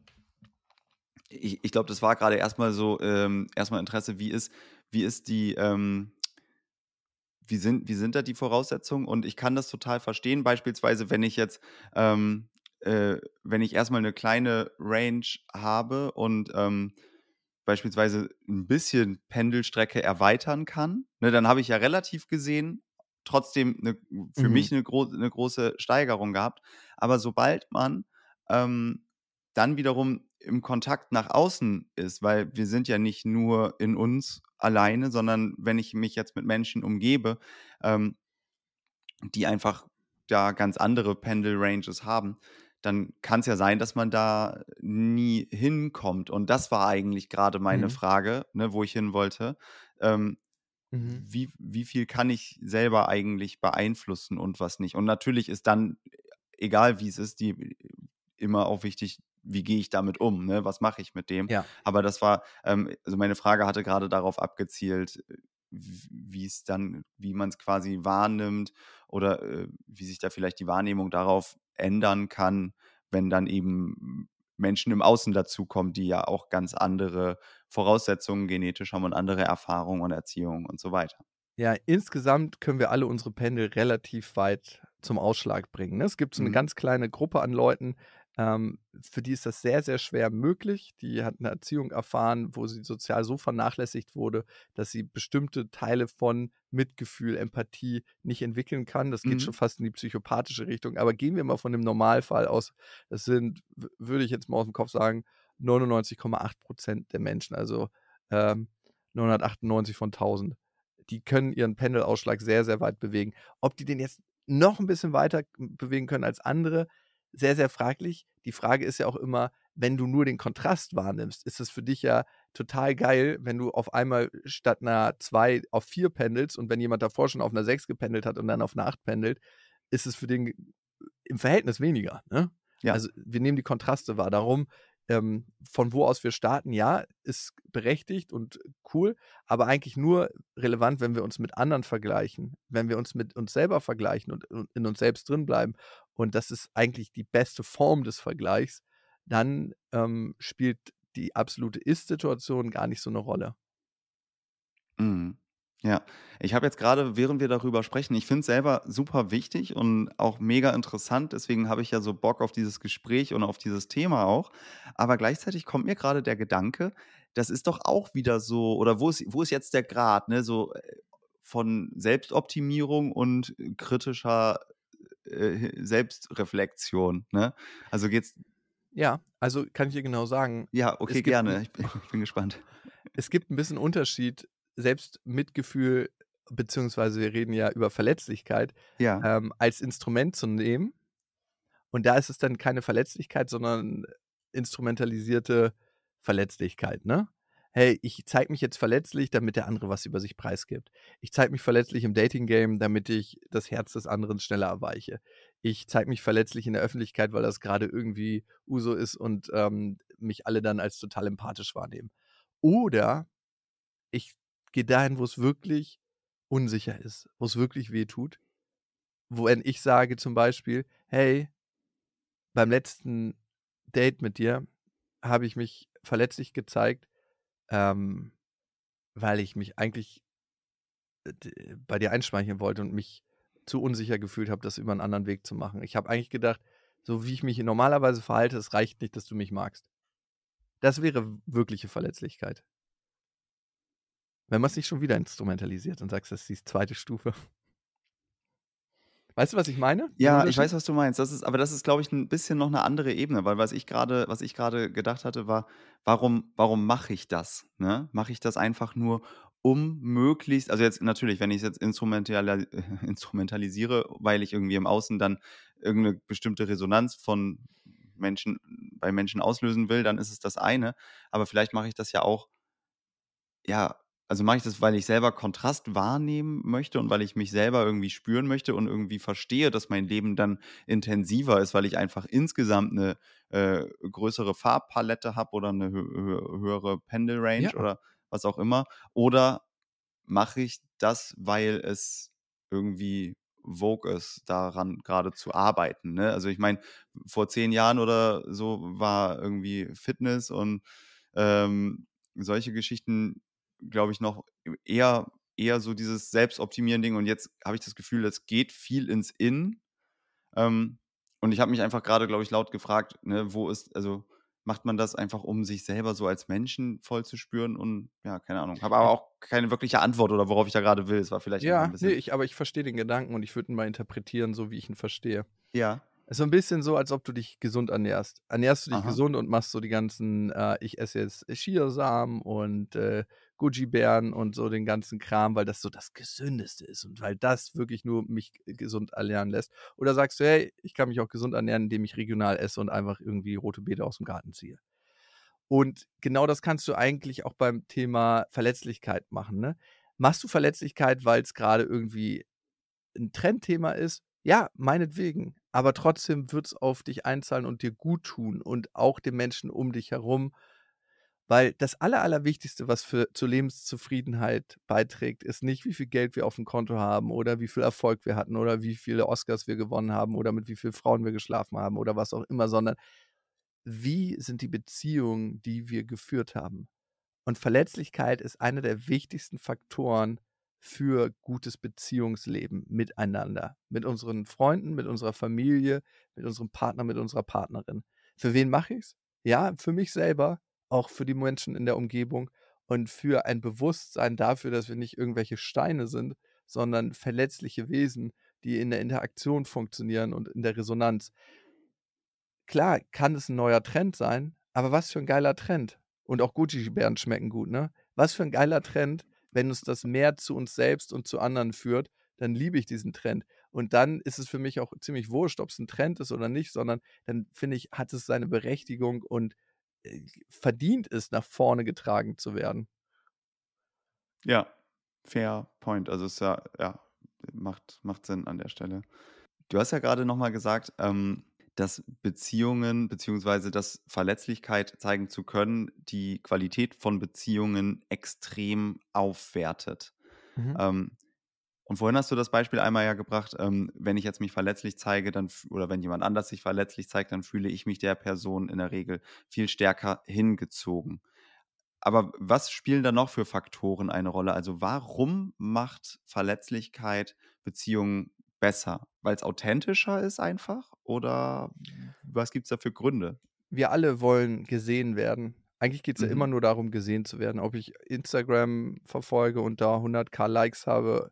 ich ich glaube, das war gerade erstmal so, ähm, erstmal Interesse, wie ist, wie ist die, ähm, wie sind, wie sind da die Voraussetzungen? Und ich kann das total verstehen. Beispielsweise, wenn ich jetzt, ähm, äh, wenn ich erstmal eine kleine Range habe und ähm, beispielsweise ein bisschen Pendelstrecke erweitern kann, ne, dann habe ich ja relativ gesehen trotzdem eine, für Mhm. mich eine, gro eine große Steigerung gehabt. Aber sobald man ähm, dann wiederum im Kontakt nach außen ist, weil wir sind ja nicht nur in uns alleine, sondern wenn ich mich jetzt mit Menschen umgebe, ähm, die einfach da ganz andere Pendel-Ranges haben, dann kann es ja sein, dass man da nie hinkommt. Und das war eigentlich gerade meine Mhm. Frage, ne, wo ich hin wollte. Ähm, Mhm. wie, wie viel kann ich selber eigentlich beeinflussen und was nicht? Und natürlich ist dann egal wie es ist, die immer auch wichtig, wie gehe ich damit um, ne? was mache ich mit dem. Ja. Aber das war, ähm, also meine Frage hatte gerade darauf abgezielt, wie es dann, wie man es quasi wahrnimmt oder äh, wie sich da vielleicht die Wahrnehmung darauf ändern kann, wenn dann eben Menschen im Außen dazukommen, die ja auch ganz andere Voraussetzungen genetisch haben und andere Erfahrungen und Erziehung und so weiter. Ja, insgesamt können wir alle unsere Pendel relativ weit zum Ausschlag bringen. Ne? Es gibt so eine mhm. ganz kleine Gruppe an Leuten, ähm, für die ist das sehr, sehr schwer möglich. Die hat eine Erziehung erfahren, wo sie sozial so vernachlässigt wurde, dass sie bestimmte Teile von Mitgefühl, Empathie nicht entwickeln kann. Das geht mhm. schon fast in die psychopathische Richtung. Aber gehen wir mal von dem Normalfall aus. Das sind, würde ich jetzt mal aus dem Kopf sagen, 99,8 Prozent der Menschen, also ähm, 998 von 1000. Die können ihren Pendelausschlag sehr, sehr weit bewegen. Ob die den jetzt noch ein bisschen weiter bewegen können als andere, sehr, sehr fraglich. Die Frage ist ja auch immer, wenn du nur den Kontrast wahrnimmst, ist es für dich ja total geil, wenn du auf einmal statt einer 2 auf 4 pendelst und wenn jemand davor schon auf einer 6 gependelt hat und dann auf einer 8 pendelt, ist es für den im Verhältnis weniger. Ne? Ja. Also wir nehmen die Kontraste wahr. Darum ähm, von wo aus wir starten, ja, ist berechtigt und cool, aber eigentlich nur relevant, wenn wir uns mit anderen vergleichen, wenn wir uns mit uns selber vergleichen und, und in uns selbst drin bleiben. Und das ist eigentlich die beste Form des Vergleichs. Dann ähm, spielt die absolute Ist-Situation gar nicht so eine Rolle. Mhm. Ja, ich habe jetzt gerade, während wir darüber sprechen, ich finde es selber super wichtig und auch mega interessant. Deswegen habe ich ja so Bock auf dieses Gespräch und auf dieses Thema auch. Aber gleichzeitig kommt mir gerade der Gedanke, das ist doch auch wieder so, oder wo ist, wo ist jetzt der Grad, ne, so äh, von Selbstoptimierung und kritischer äh, Selbstreflexion, ne? Also geht's. Ja, also kann ich dir genau sagen. Ja, okay, gerne. Ich bin, ich bin gespannt. Es gibt ein bisschen Unterschied Selbstmitgefühl, beziehungsweise wir reden ja über Verletzlichkeit, ja. ähm, als Instrument zu nehmen. Und da ist es dann keine Verletzlichkeit, sondern instrumentalisierte Verletzlichkeit, ne? Hey, ich zeige mich jetzt verletzlich, damit der andere was über sich preisgibt. Ich zeige mich verletzlich im Dating-Game, damit ich das Herz des anderen schneller erweiche. Ich zeige mich verletzlich in der Öffentlichkeit, weil das gerade irgendwie Uso ist und ähm, mich alle dann als total empathisch wahrnehmen. Oder ich geh dahin, wo es wirklich unsicher ist, wo es wirklich weh tut. Wenn ich sage zum Beispiel, hey, beim letzten Date mit dir habe ich mich verletzlich gezeigt, ähm, weil ich mich eigentlich äh, bei dir einschmeicheln wollte und mich zu unsicher gefühlt habe, das über einen anderen Weg zu machen. Ich habe eigentlich gedacht, so wie ich mich normalerweise verhalte, es reicht nicht, dass du mich magst. Das wäre wirkliche Verletzlichkeit. Wenn man es nicht schon wieder instrumentalisiert und sagst, das ist die zweite Stufe. Weißt du, was ich meine? Ja, ich weiß, was du meinst. Das ist, aber das ist, glaube ich, ein bisschen noch eine andere Ebene, weil was ich gerade, was ich gerade gedacht hatte, war, warum, warum mache ich das? Ne? Mache ich das einfach nur, um möglichst, also jetzt natürlich, wenn ich es jetzt instrumental, instrumentalisiere, weil ich irgendwie im Außen dann irgendeine bestimmte Resonanz von Menschen, bei Menschen auslösen will, dann ist es das eine. Aber vielleicht mache ich das ja auch, ja, also mache ich das, weil ich selber Kontrast wahrnehmen möchte und weil ich mich selber irgendwie spüren möchte und irgendwie verstehe, dass mein Leben dann intensiver ist, weil ich einfach insgesamt eine äh, größere Farbpalette habe oder eine hö höhere Pendelrange ja. oder was auch immer. Oder mache ich das, weil es irgendwie Vogue ist, daran gerade zu arbeiten. Ne? Also ich meine, vor zehn Jahren oder so war irgendwie Fitness und ähm, solche Geschichten glaube ich, noch eher, eher so dieses Selbstoptimieren-Ding. Und jetzt habe ich das Gefühl, es geht viel ins In. Ähm, und ich habe mich einfach gerade, glaube ich, laut gefragt, ne, wo ist, also macht man das einfach, um sich selber so als Menschen voll zu spüren? Und ja, keine Ahnung. Habe aber auch keine wirkliche Antwort oder worauf ich da gerade will. Es war vielleicht ja, ein bisschen. Nee, ich, aber ich verstehe den Gedanken und ich würde ihn mal interpretieren, so wie ich ihn verstehe. Ja. Es ist so ein bisschen so, als ob du dich gesund ernährst. Ernährst du dich Aha. gesund und machst so die ganzen, äh, ich esse jetzt Chiasamen und äh, Gucci-Bären und so den ganzen Kram, weil das so das Gesündeste ist und weil das wirklich nur mich gesund ernähren lässt. Oder sagst du, hey, ich kann mich auch gesund ernähren, indem ich regional esse und einfach irgendwie rote Beete aus dem Garten ziehe. Und genau das kannst du eigentlich auch beim Thema Verletzlichkeit machen. Ne? Machst du Verletzlichkeit, weil es gerade irgendwie ein Trendthema ist? Ja, meinetwegen. Aber trotzdem wird es auf dich einzahlen und dir gut tun und auch den Menschen um dich herum. Weil das Aller, Allerwichtigste, was für, zur Lebenszufriedenheit beiträgt, ist nicht, wie viel Geld wir auf dem Konto haben oder wie viel Erfolg wir hatten oder wie viele Oscars wir gewonnen haben oder mit wie vielen Frauen wir geschlafen haben oder was auch immer, sondern wie sind die Beziehungen, die wir geführt haben. Und Verletzlichkeit ist einer der wichtigsten Faktoren für gutes Beziehungsleben miteinander, mit unseren Freunden, mit unserer Familie, mit unserem Partner, mit unserer Partnerin. Für wen mache ich es? Ja, für mich selber, auch für die Menschen in der Umgebung und für ein Bewusstsein dafür, dass wir nicht irgendwelche Steine sind, sondern verletzliche Wesen, die in der Interaktion funktionieren und in der Resonanz. Klar, kann es ein neuer Trend sein, aber was für ein geiler Trend. Und auch Gucci-Bären schmecken gut, ne? Was für ein geiler Trend, wenn uns das mehr zu uns selbst und zu anderen führt, dann liebe ich diesen Trend. Und dann ist es für mich auch ziemlich wurscht, ob es ein Trend ist oder nicht, sondern dann finde ich, hat es seine Berechtigung und äh, verdient es, nach vorne getragen zu werden. Ja, fair point. Also es ja, ja, macht, macht Sinn an der Stelle. Du hast ja gerade nochmal gesagt, ähm, dass Beziehungen beziehungsweise dass Verletzlichkeit zeigen zu können, die Qualität von Beziehungen extrem aufwertet. Mhm. Ähm, und vorhin hast du das Beispiel einmal ja gebracht, ähm, wenn ich jetzt mich verletzlich zeige, dann oder wenn jemand anders sich verletzlich zeigt, dann fühle ich mich der Person in der Regel viel stärker hingezogen. Aber was spielen da noch für Faktoren eine Rolle? Also warum macht Verletzlichkeit Beziehungen besser? Weil es authentischer ist einfach? Oder was gibt es da für Gründe? Wir alle wollen gesehen werden. Eigentlich geht es mhm. ja immer nur darum, gesehen zu werden. Ob ich Instagram verfolge und da 100k Likes habe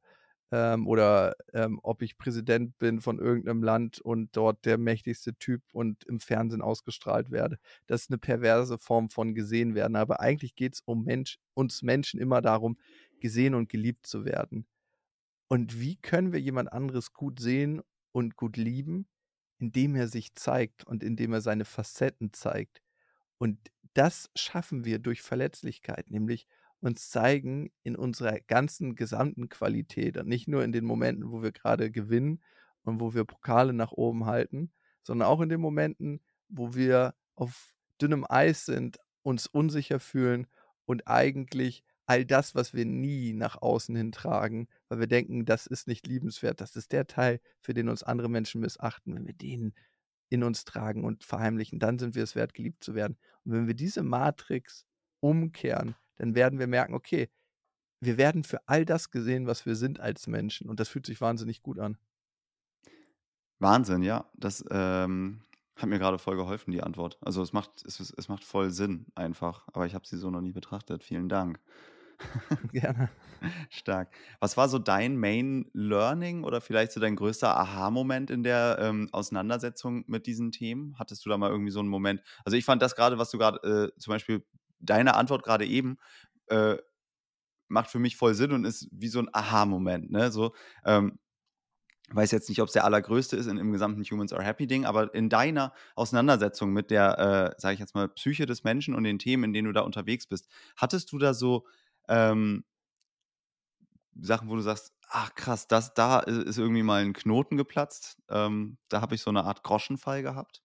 ähm, oder ähm, ob ich Präsident bin von irgendeinem Land und dort der mächtigste Typ und im Fernsehen ausgestrahlt werde. Das ist eine perverse Form von gesehen werden. Aber eigentlich geht es um Mensch, uns Menschen immer darum, gesehen und geliebt zu werden. Und wie können wir jemand anderes gut sehen und gut lieben? Indem er sich zeigt und indem er seine Facetten zeigt. Und das schaffen wir durch Verletzlichkeit, nämlich uns zeigen in unserer ganzen gesamten Qualität und nicht nur in den Momenten, wo wir gerade gewinnen und wo wir Pokale nach oben halten, sondern auch in den Momenten, wo wir auf dünnem Eis sind, uns unsicher fühlen und eigentlich all das, was wir nie nach außen hin tragen, weil wir denken, das ist nicht liebenswert, das ist der Teil, für den uns andere Menschen missachten. Wenn wir den in uns tragen und verheimlichen, dann sind wir es wert, geliebt zu werden. Und wenn wir diese Matrix umkehren, dann werden wir merken, okay, wir werden für all das gesehen, was wir sind als Menschen. Und das fühlt sich wahnsinnig gut an. Wahnsinn, ja. Das ähm, hat mir gerade voll geholfen, die Antwort. Also es macht, es, es macht voll Sinn einfach. Aber ich habe sie so noch nie betrachtet. Vielen Dank. Gerne. Stark. Was war so dein Main Learning oder vielleicht so dein größter Aha-Moment in der ähm, Auseinandersetzung mit diesen Themen? Hattest du da mal irgendwie so einen Moment? Also ich fand das gerade, was du gerade, äh, zum Beispiel deine Antwort gerade eben, äh, macht für mich voll Sinn und ist wie so ein Aha-Moment. Ne? So, ähm, weiß jetzt nicht, ob es der allergrößte ist in, im gesamten Humans Are Happy Ding, aber in deiner Auseinandersetzung mit der, äh, sage ich jetzt mal, Psyche des Menschen und den Themen, in denen du da unterwegs bist, hattest du da so ähm, Sachen, wo du sagst, ach krass, das, da ist irgendwie mal ein Knoten geplatzt. Ähm, da habe ich so eine Art Groschenfall gehabt.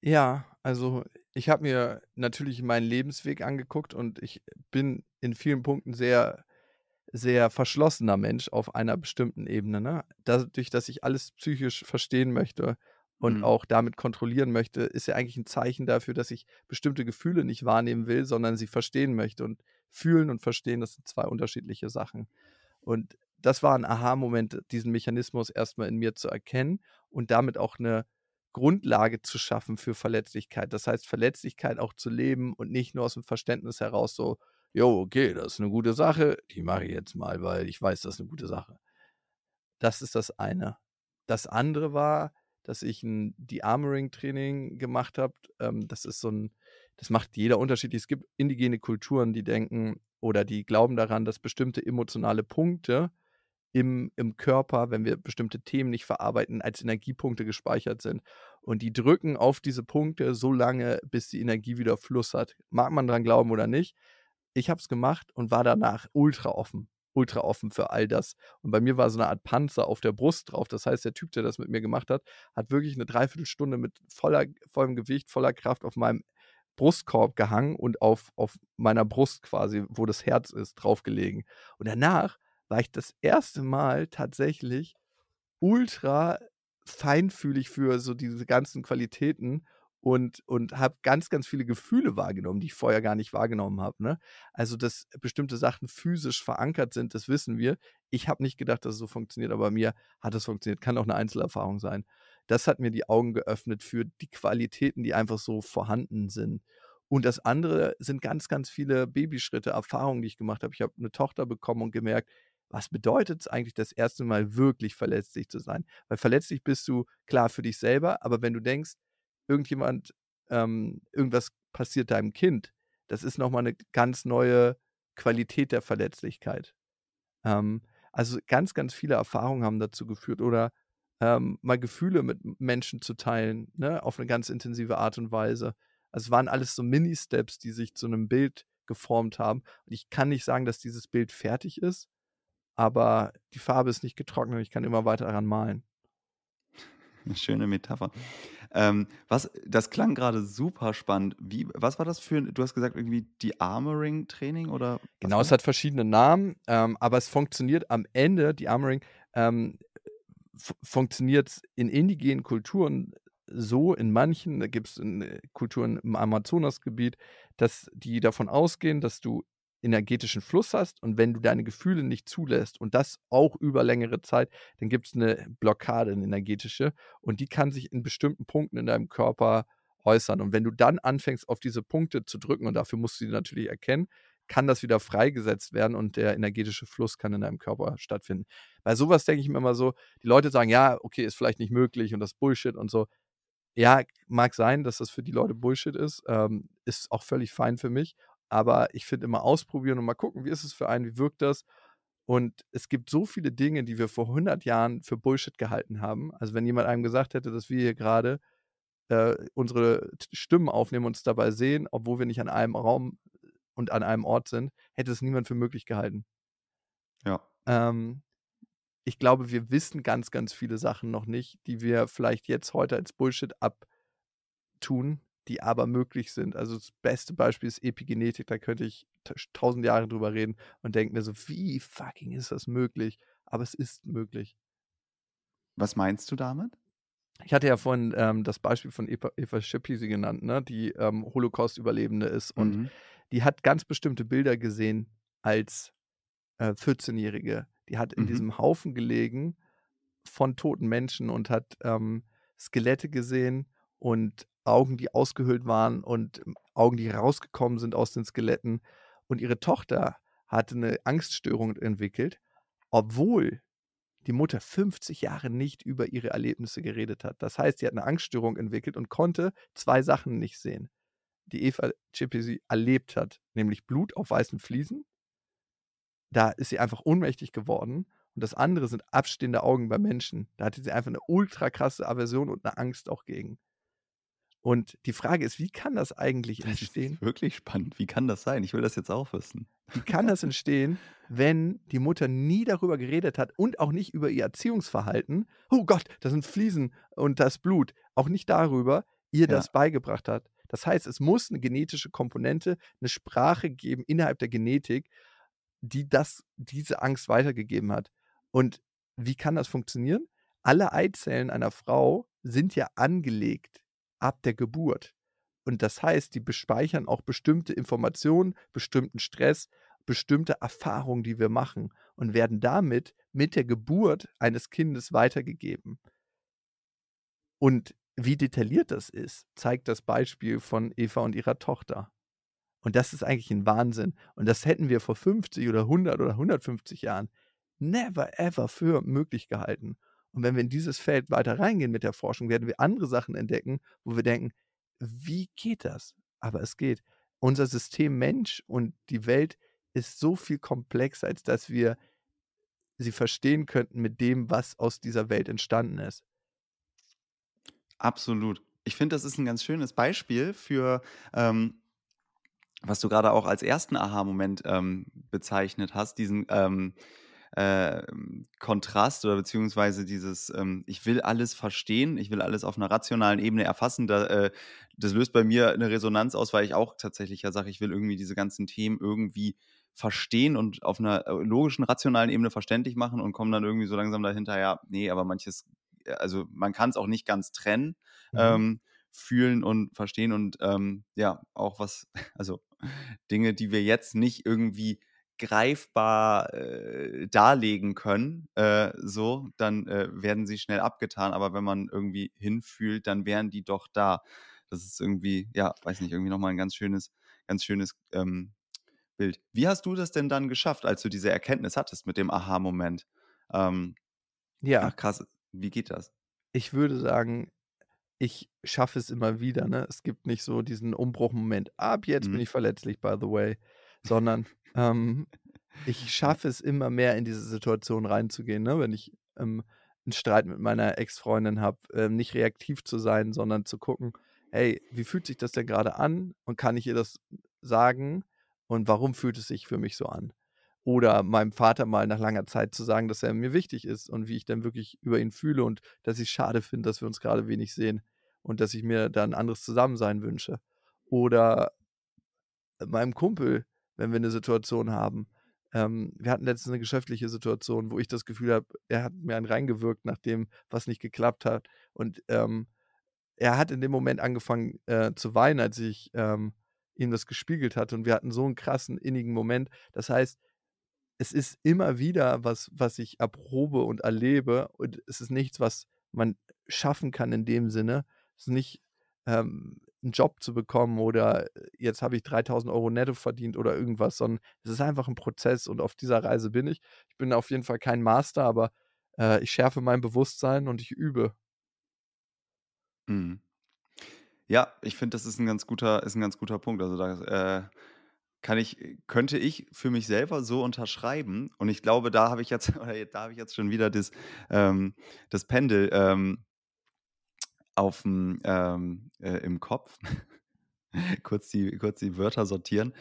Ja, also ich habe mir natürlich meinen Lebensweg angeguckt und ich bin in vielen Punkten sehr, sehr verschlossener Mensch auf einer bestimmten Ebene. Ne? Dadurch, dass ich alles psychisch verstehen möchte und mhm. auch damit kontrollieren möchte, ist ja eigentlich ein Zeichen dafür, dass ich bestimmte Gefühle nicht wahrnehmen will, sondern sie verstehen möchte. Und fühlen und verstehen, das sind zwei unterschiedliche Sachen. Und das war ein Aha-Moment, diesen Mechanismus erstmal in mir zu erkennen und damit auch eine Grundlage zu schaffen für Verletzlichkeit. Das heißt, Verletzlichkeit auch zu leben und nicht nur aus dem Verständnis heraus so, jo, okay, das ist eine gute Sache, die mache ich jetzt mal, weil ich weiß, das ist eine gute Sache. Das ist das eine. Das andere war, dass ich ein De-Armoring-Training gemacht habe. Ähm, das ist so ein, das macht jeder unterschiedlich. Es gibt indigene Kulturen, die denken oder die glauben daran, dass bestimmte emotionale Punkte im, im Körper, wenn wir bestimmte Themen nicht verarbeiten, als Energiepunkte gespeichert sind. Und die drücken auf diese Punkte so lange, bis die Energie wieder Fluss hat. Mag man daran glauben oder nicht. Ich habe es gemacht und war danach ultra offen. ultra offen für all das. Und bei mir war so eine Art Panzer auf der Brust drauf. Das heißt, der Typ, der das mit mir gemacht hat, hat wirklich eine Dreiviertelstunde mit voller, vollem Gewicht, voller Kraft auf meinem Brustkorb gehangen und auf, auf meiner Brust quasi, wo das Herz ist, draufgelegen. Und danach war ich das erste Mal tatsächlich ultra feinfühlig für so diese ganzen Qualitäten und, und habe ganz, ganz viele Gefühle wahrgenommen, die ich vorher gar nicht wahrgenommen habe. Ne? Also, dass bestimmte Sachen physisch verankert sind, das wissen wir. Ich habe nicht gedacht, dass es so funktioniert, aber mir hat es funktioniert. Kann auch eine Einzelerfahrung sein. Das hat mir die Augen geöffnet für die Qualitäten, die einfach so vorhanden sind. Und das andere sind ganz, ganz viele Babyschritte, Erfahrungen, die ich gemacht habe. Ich habe eine Tochter bekommen und gemerkt, was bedeutet es eigentlich, das erste Mal wirklich verletzlich zu sein? Weil verletzlich bist du klar für dich selber, aber wenn du denkst, irgendjemand, ähm, irgendwas passiert deinem Kind, das ist nochmal eine ganz neue Qualität der Verletzlichkeit. Ähm, also ganz, ganz viele Erfahrungen haben dazu geführt oder ähm, mal Gefühle mit Menschen zu teilen, ne, auf eine ganz intensive Art und Weise. Also es waren alles so Mini-Steps, die sich zu einem Bild geformt haben. Und ich kann nicht sagen, dass dieses Bild fertig ist, aber die Farbe ist nicht getrocknet und ich kann immer weiter daran malen. Eine schöne Metapher. Ähm, was, das klang gerade super spannend. Wie, was war das für, du hast gesagt, irgendwie die Armoring-Training oder? Genau, es hat verschiedene Namen, ähm, aber es funktioniert am Ende, die Armoring, ähm, funktioniert in indigenen Kulturen so, in manchen, da gibt es äh, Kulturen im Amazonasgebiet, dass die davon ausgehen, dass du energetischen Fluss hast und wenn du deine Gefühle nicht zulässt und das auch über längere Zeit, dann gibt es eine Blockade, eine energetische und die kann sich in bestimmten Punkten in deinem Körper äußern. Und wenn du dann anfängst, auf diese Punkte zu drücken, und dafür musst du sie natürlich erkennen, kann das wieder freigesetzt werden und der energetische Fluss kann in deinem Körper stattfinden. Bei sowas denke ich mir immer so, die Leute sagen, ja, okay, ist vielleicht nicht möglich und das Bullshit und so. Ja, mag sein, dass das für die Leute Bullshit ist, ähm, ist auch völlig fein für mich. Aber ich finde immer ausprobieren und mal gucken, wie ist es für einen, wie wirkt das. Und es gibt so viele Dinge, die wir vor 100 Jahren für Bullshit gehalten haben. Also wenn jemand einem gesagt hätte, dass wir hier gerade äh, unsere Stimmen aufnehmen und uns dabei sehen, obwohl wir nicht an einem Raum und an einem Ort sind, hätte es niemand für möglich gehalten. Ja. Ähm, ich glaube, wir wissen ganz, ganz viele Sachen noch nicht, die wir vielleicht jetzt heute als Bullshit abtun, die aber möglich sind. Also das beste Beispiel ist Epigenetik, da könnte ich tausend Jahre drüber reden und denke mir so, wie fucking ist das möglich? Aber es ist möglich. Was meinst du damit? Ich hatte ja vorhin ähm, das Beispiel von Eva, Eva Schipisi genannt, ne? die ähm, Holocaust-Überlebende ist und mhm. Die hat ganz bestimmte Bilder gesehen als äh, 14-Jährige. Die hat in mhm. diesem Haufen gelegen von toten Menschen und hat ähm, Skelette gesehen und Augen, die ausgehöhlt waren und ähm, Augen, die rausgekommen sind aus den Skeletten. Und ihre Tochter hatte eine Angststörung entwickelt, obwohl die Mutter 50 Jahre nicht über ihre Erlebnisse geredet hat. Das heißt, sie hat eine Angststörung entwickelt und konnte zwei Sachen nicht sehen, die Eva Chipisi erlebt hat, nämlich Blut auf weißen Fliesen. Da ist sie einfach ohnmächtig geworden. Und das andere sind abstehende Augen bei Menschen. Da hatte sie einfach eine ultra krasse Aversion und eine Angst auch gegen. Und die Frage ist, wie kann das eigentlich entstehen? Das ist wirklich spannend. Wie kann das sein? Ich will das jetzt auch wissen. Wie kann das entstehen, wenn die Mutter nie darüber geredet hat und auch nicht über ihr Erziehungsverhalten? Oh Gott, da sind Fliesen und das Blut. Auch nicht darüber, ihr das ja. beigebracht hat. Das heißt, es muss eine genetische Komponente, eine Sprache geben innerhalb der Genetik, die das, diese Angst weitergegeben hat. Und wie kann das funktionieren? Alle Eizellen einer Frau sind ja angelegt ab der Geburt. Und das heißt, die bespeichern auch bestimmte Informationen, bestimmten Stress, bestimmte Erfahrungen, die wir machen und werden damit mit der Geburt eines Kindes weitergegeben. Und wie detailliert das ist, zeigt das Beispiel von Eva und ihrer Tochter. Und das ist eigentlich ein Wahnsinn. Und das hätten wir vor 50 oder 100 oder 150 Jahren never ever für möglich gehalten. Und wenn wir in dieses Feld weiter reingehen mit der Forschung, werden wir andere Sachen entdecken, wo wir denken, wie geht das? Aber es geht. Unser System Mensch und die Welt ist so viel komplexer, als dass wir sie verstehen könnten mit dem, was aus dieser Welt entstanden ist. Absolut. Ich finde, das ist ein ganz schönes Beispiel für, ähm, was du gerade auch als ersten Aha-Moment ähm, bezeichnet hast, diesen ähm, äh, Kontrast oder beziehungsweise dieses, ähm, ich will alles verstehen, ich will alles auf einer rationalen Ebene erfassen, da, äh, das löst bei mir eine Resonanz aus, weil ich auch tatsächlich ja sage, ich will irgendwie diese ganzen Themen irgendwie verstehen und auf einer äh, logischen, rationalen Ebene verständlich machen und komme dann irgendwie so langsam dahinter, ja, nee, aber manches, also man kann es auch nicht ganz trennen. Mhm. Ähm, fühlen und verstehen und ähm, ja, auch was, also Dinge, die wir jetzt nicht irgendwie greifbar äh, darlegen können, äh, so, dann äh, werden sie schnell abgetan. Aber wenn man irgendwie hinfühlt, dann wären die doch da. Das ist irgendwie, ja, weiß nicht, irgendwie nochmal ein ganz schönes, ganz schönes ähm, Bild. Wie hast du das denn dann geschafft, als du diese Erkenntnis hattest mit dem Aha-Moment? Ähm, ja. Ach, krass. Wie geht das? Ich würde sagen, ich schaffe es immer wieder. Ne? Es gibt nicht so diesen Umbruchmoment. Ab jetzt mhm. bin ich verletzlich, by the way. Sondern ähm, ich schaffe es immer mehr in diese Situation reinzugehen. Ne? Wenn ich ähm, einen Streit mit meiner Ex-Freundin habe, ähm, nicht reaktiv zu sein, sondern zu gucken, hey, wie fühlt sich das denn gerade an? Und kann ich ihr das sagen? Und warum fühlt es sich für mich so an? Oder meinem Vater mal nach langer Zeit zu sagen, dass er mir wichtig ist und wie ich dann wirklich über ihn fühle und dass ich es schade finde, dass wir uns gerade wenig sehen und dass ich mir da ein anderes Zusammensein wünsche. Oder meinem Kumpel, wenn wir eine Situation haben. Ähm, wir hatten letztens eine geschäftliche Situation, wo ich das Gefühl habe, er hat mir einen reingewirkt, nachdem was nicht geklappt hat. Und ähm, er hat in dem Moment angefangen äh, zu weinen, als ich ähm, ihm das gespiegelt hatte. Und wir hatten so einen krassen, innigen Moment. Das heißt, es ist immer wieder was, was ich erprobe und erlebe. Und es ist nichts, was man schaffen kann in dem Sinne, ist nicht ähm, einen Job zu bekommen oder äh, jetzt habe ich 3000 Euro netto verdient oder irgendwas, sondern es ist einfach ein Prozess und auf dieser Reise bin ich. Ich bin auf jeden Fall kein Master, aber äh, ich schärfe mein Bewusstsein und ich übe. Mhm. Ja, ich finde, das ist ein ganz guter, ist ein ganz guter Punkt. Also da äh, kann ich, könnte ich für mich selber so unterschreiben. Und ich glaube, da habe ich jetzt, oder da habe ich jetzt schon wieder das, ähm, das Pendel. Ähm, aufm, ähm, äh, im Kopf. kurz, die, kurz die Wörter sortieren.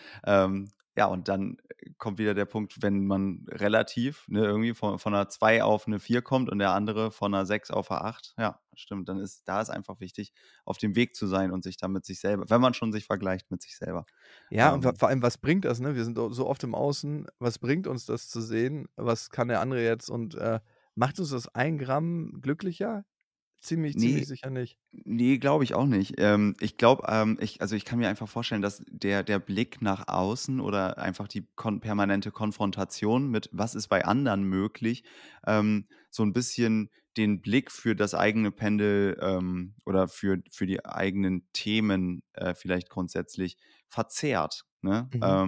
Ja, und dann kommt wieder der Punkt, wenn man relativ ne, irgendwie von, von einer 2 auf eine 4 kommt und der andere von einer 6 auf eine 8. Ja, stimmt. Dann ist da ist einfach wichtig, auf dem Weg zu sein und sich dann mit sich selber, wenn man schon sich vergleicht mit sich selber. Ja, ähm, und vor allem, was bringt das? Ne? Wir sind so oft im Außen. Was bringt uns das zu sehen? Was kann der andere jetzt? Und äh, macht uns das ein Gramm glücklicher? Ziemlich, ziemlich Nee, sicher nicht. nee, glaube ich auch nicht. Ähm, ich glaube, ähm, ich, also ich kann mir einfach vorstellen, dass der, der Blick nach außen oder einfach die kon permanente Konfrontation mit, was ist bei anderen möglich, ähm, so ein bisschen den Blick für das eigene Pendel ähm, oder für, für die eigenen Themen äh, vielleicht grundsätzlich verzerrt. Ne? Mhm.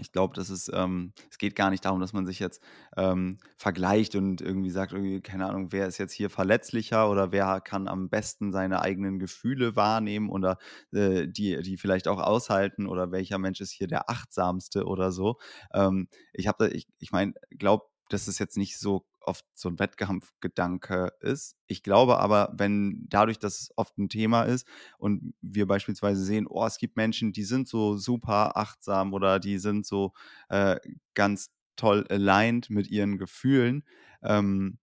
Ich glaube, das ist, ähm, es geht gar nicht darum, dass man sich jetzt ähm, vergleicht und irgendwie sagt, irgendwie, keine Ahnung, wer ist jetzt hier verletzlicher oder wer kann am besten seine eigenen Gefühle wahrnehmen oder äh, die, die vielleicht auch aushalten oder welcher Mensch ist hier der achtsamste oder so. Ähm, ich habe, ich, ich meine, glaube, das ist jetzt nicht so oft so ein Wettkampfgedanke ist. Ich glaube aber, wenn dadurch, dass es oft ein Thema ist und wir beispielsweise sehen, oh, es gibt Menschen, die sind so super achtsam oder die sind so äh, ganz toll aligned mit ihren Gefühlen, ähm,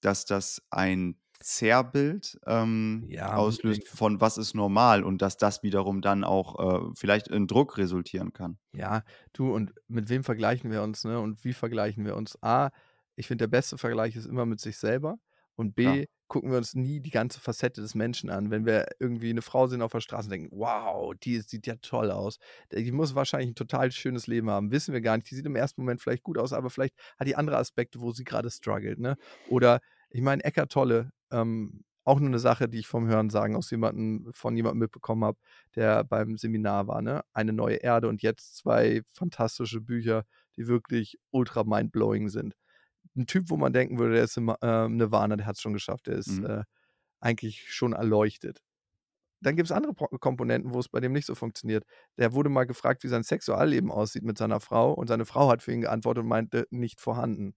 dass das ein Zerrbild ähm, ja, auslöst von was ist normal und dass das wiederum dann auch äh, vielleicht in Druck resultieren kann. Ja, du und mit wem vergleichen wir uns, ne? Und wie vergleichen wir uns? A, ich finde, der beste Vergleich ist immer mit sich selber. Und B, Klar. gucken wir uns nie die ganze Facette des Menschen an. Wenn wir irgendwie eine Frau sehen auf der Straße und denken, wow, die sieht ja toll aus. Die muss wahrscheinlich ein total schönes Leben haben. Wissen wir gar nicht. Die sieht im ersten Moment vielleicht gut aus, aber vielleicht hat die andere Aspekte, wo sie gerade struggelt. Ne? Oder ich meine, Eckart Tolle, ähm, auch nur eine Sache, die ich vom Hören sagen aus jemandem, von jemandem mitbekommen habe, der beim Seminar war, ne? Eine neue Erde und jetzt zwei fantastische Bücher, die wirklich ultra mindblowing sind ein Typ, wo man denken würde, der ist im äh, Nirvana, der hat es schon geschafft, der ist mhm. äh, eigentlich schon erleuchtet. Dann gibt es andere Komponenten, wo es bei dem nicht so funktioniert. Der wurde mal gefragt, wie sein Sexualleben aussieht mit seiner Frau und seine Frau hat für ihn geantwortet und meinte, nicht vorhanden.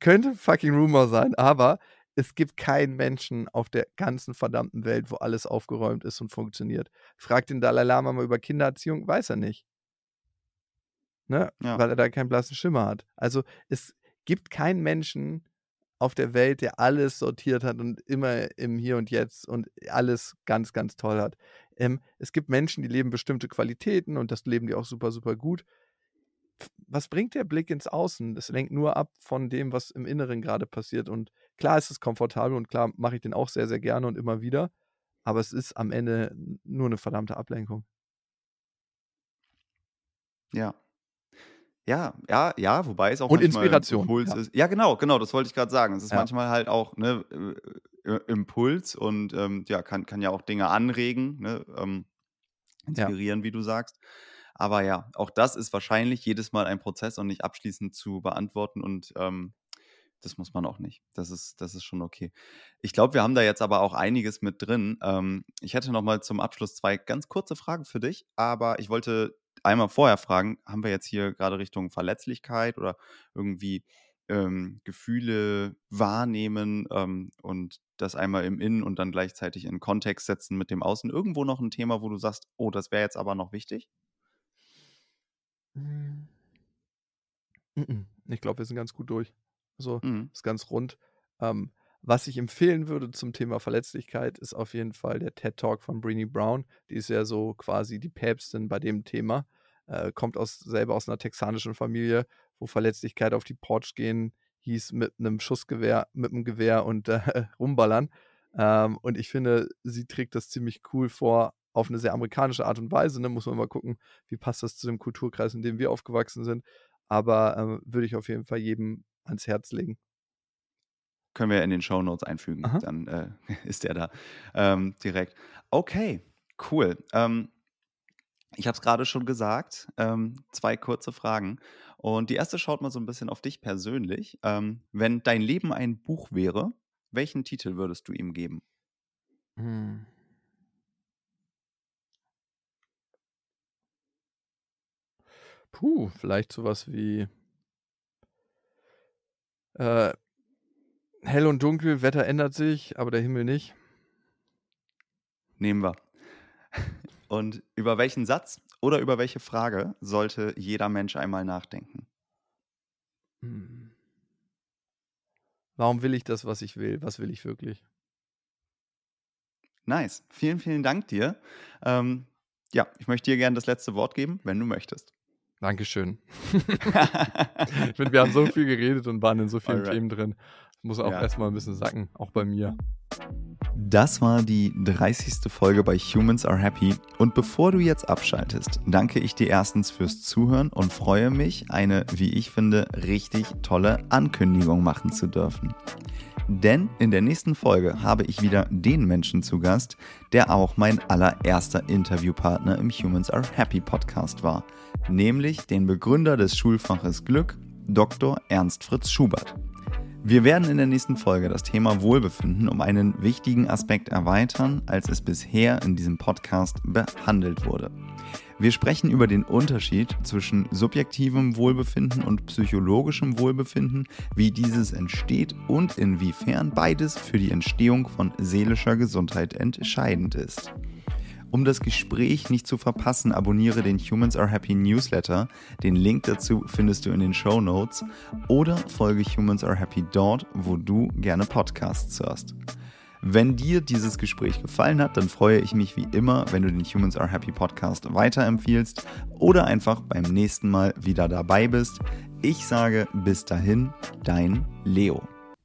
Könnte fucking Rumor sein, aber es gibt keinen Menschen auf der ganzen verdammten Welt, wo alles aufgeräumt ist und funktioniert. Frag den Dalai Lama mal über Kindererziehung, weiß er nicht. Ne? Ja. Weil er da keinen blassen Schimmer hat. Also es gibt keinen Menschen auf der Welt, der alles sortiert hat und immer im Hier und Jetzt und alles ganz, ganz toll hat. Ähm, es gibt Menschen, die leben bestimmte Qualitäten und das leben die auch super, super gut was bringt der Blick ins Außen? Das lenkt nur ab von dem, was im Inneren gerade passiert. Und klar ist es komfortabel und klar mache ich den auch sehr, sehr gerne und immer wieder. Aber es ist am Ende nur eine verdammte Ablenkung. Ja. Ja, ja, ja, wobei es auch und Inspiration. Impuls ja. ist. Ja, genau, genau, das wollte ich gerade sagen. Es ist ja. manchmal halt auch ne, äh, äh, Impuls und ähm, ja, kann, kann ja auch Dinge anregen, ne, ähm, inspirieren, ja. wie du sagst. Aber ja, auch das ist wahrscheinlich jedes Mal ein Prozess und nicht abschließend zu beantworten und ähm, das muss man auch nicht. Das ist, das ist schon okay. Ich glaube, wir haben da jetzt aber auch einiges mit drin. Ähm, ich hätte noch mal zum Abschluss zwei ganz kurze Fragen für dich, aber ich wollte einmal vorher fragen, haben wir jetzt hier gerade Richtung Verletzlichkeit oder irgendwie ähm, Gefühle wahrnehmen ähm, und das einmal im Innen und dann gleichzeitig in Kontext setzen mit dem Außen. Irgendwo noch ein Thema, wo du sagst, oh, das wäre jetzt aber noch wichtig? Hm. Ich glaube, wir sind ganz gut durch. Also, Mhm. ist ganz rund. Ähm, was ich empfehlen würde zum Thema Verletzlichkeit, ist auf jeden Fall der TED Talk von Brené Brown. Die ist ja so quasi die Päpstin bei dem Thema. Äh, kommt aus, selber aus einer texanischen Familie, wo Verletzlichkeit auf die Porch gehen hieß mit einem Schussgewehr, mit einem Gewehr und äh, rumballern. Ähm, und ich finde, sie trägt das ziemlich cool vor, auf eine sehr amerikanische Art und Weise. Ne? Muss man mal gucken, wie passt das zu dem Kulturkreis, in dem wir aufgewachsen sind. Aber ähm, würde ich auf jeden Fall jedem ans Herz legen. Können wir in den Show Notes einfügen. Aha. Dann äh, ist der da ähm, direkt. Okay, cool. Ähm, ich habe es gerade schon gesagt, ähm, zwei kurze Fragen. Und die erste schaut mal so ein bisschen auf dich persönlich. Ähm, wenn dein Leben ein Buch wäre, welchen Titel würdest du ihm geben? Hm. Puh, vielleicht sowas wie äh, hell und dunkel, Wetter ändert sich, aber der Himmel nicht. Nehmen wir. Und über welchen Satz oder über welche Frage sollte jeder Mensch einmal nachdenken? Hm. Warum will ich das, was ich will? Was will ich wirklich? Nice. Vielen, vielen Dank dir. Ähm, ja, ich möchte dir gerne das letzte Wort geben, wenn du möchtest. Dankeschön. ich finde, wir haben so viel geredet und waren in so vielen Alright. Themen drin. Das muss auch ja. erstmal ein bisschen sacken, auch bei mir. Das war die 30. Folge bei Humans Are Happy. Und bevor du jetzt abschaltest, danke ich dir erstens fürs Zuhören und freue mich, eine, wie ich finde, richtig tolle Ankündigung machen zu dürfen. Denn in der nächsten Folge habe ich wieder den Menschen zu Gast, der auch mein allererster Interviewpartner im Humans Are Happy Podcast war, nämlich den Begründer des Schulfaches Glück, Dr. Ernst Fritz Schubert. Wir werden in der nächsten Folge das Thema Wohlbefinden um einen wichtigen Aspekt erweitern, als es bisher in diesem Podcast behandelt wurde. Wir sprechen über den Unterschied zwischen subjektivem Wohlbefinden und psychologischem Wohlbefinden, wie dieses entsteht und inwiefern beides für die Entstehung von seelischer Gesundheit entscheidend ist. Um das Gespräch nicht zu verpassen, abonniere den Humans Are Happy Newsletter. Den Link dazu findest du in den Show Notes oder folge Humans Are Happy dort, wo du gerne Podcasts hörst. Wenn dir dieses Gespräch gefallen hat, dann freue ich mich wie immer, wenn du den Humans Are Happy Podcast weiterempfiehlst oder einfach beim nächsten Mal wieder dabei bist. Ich sage bis dahin, dein Leo.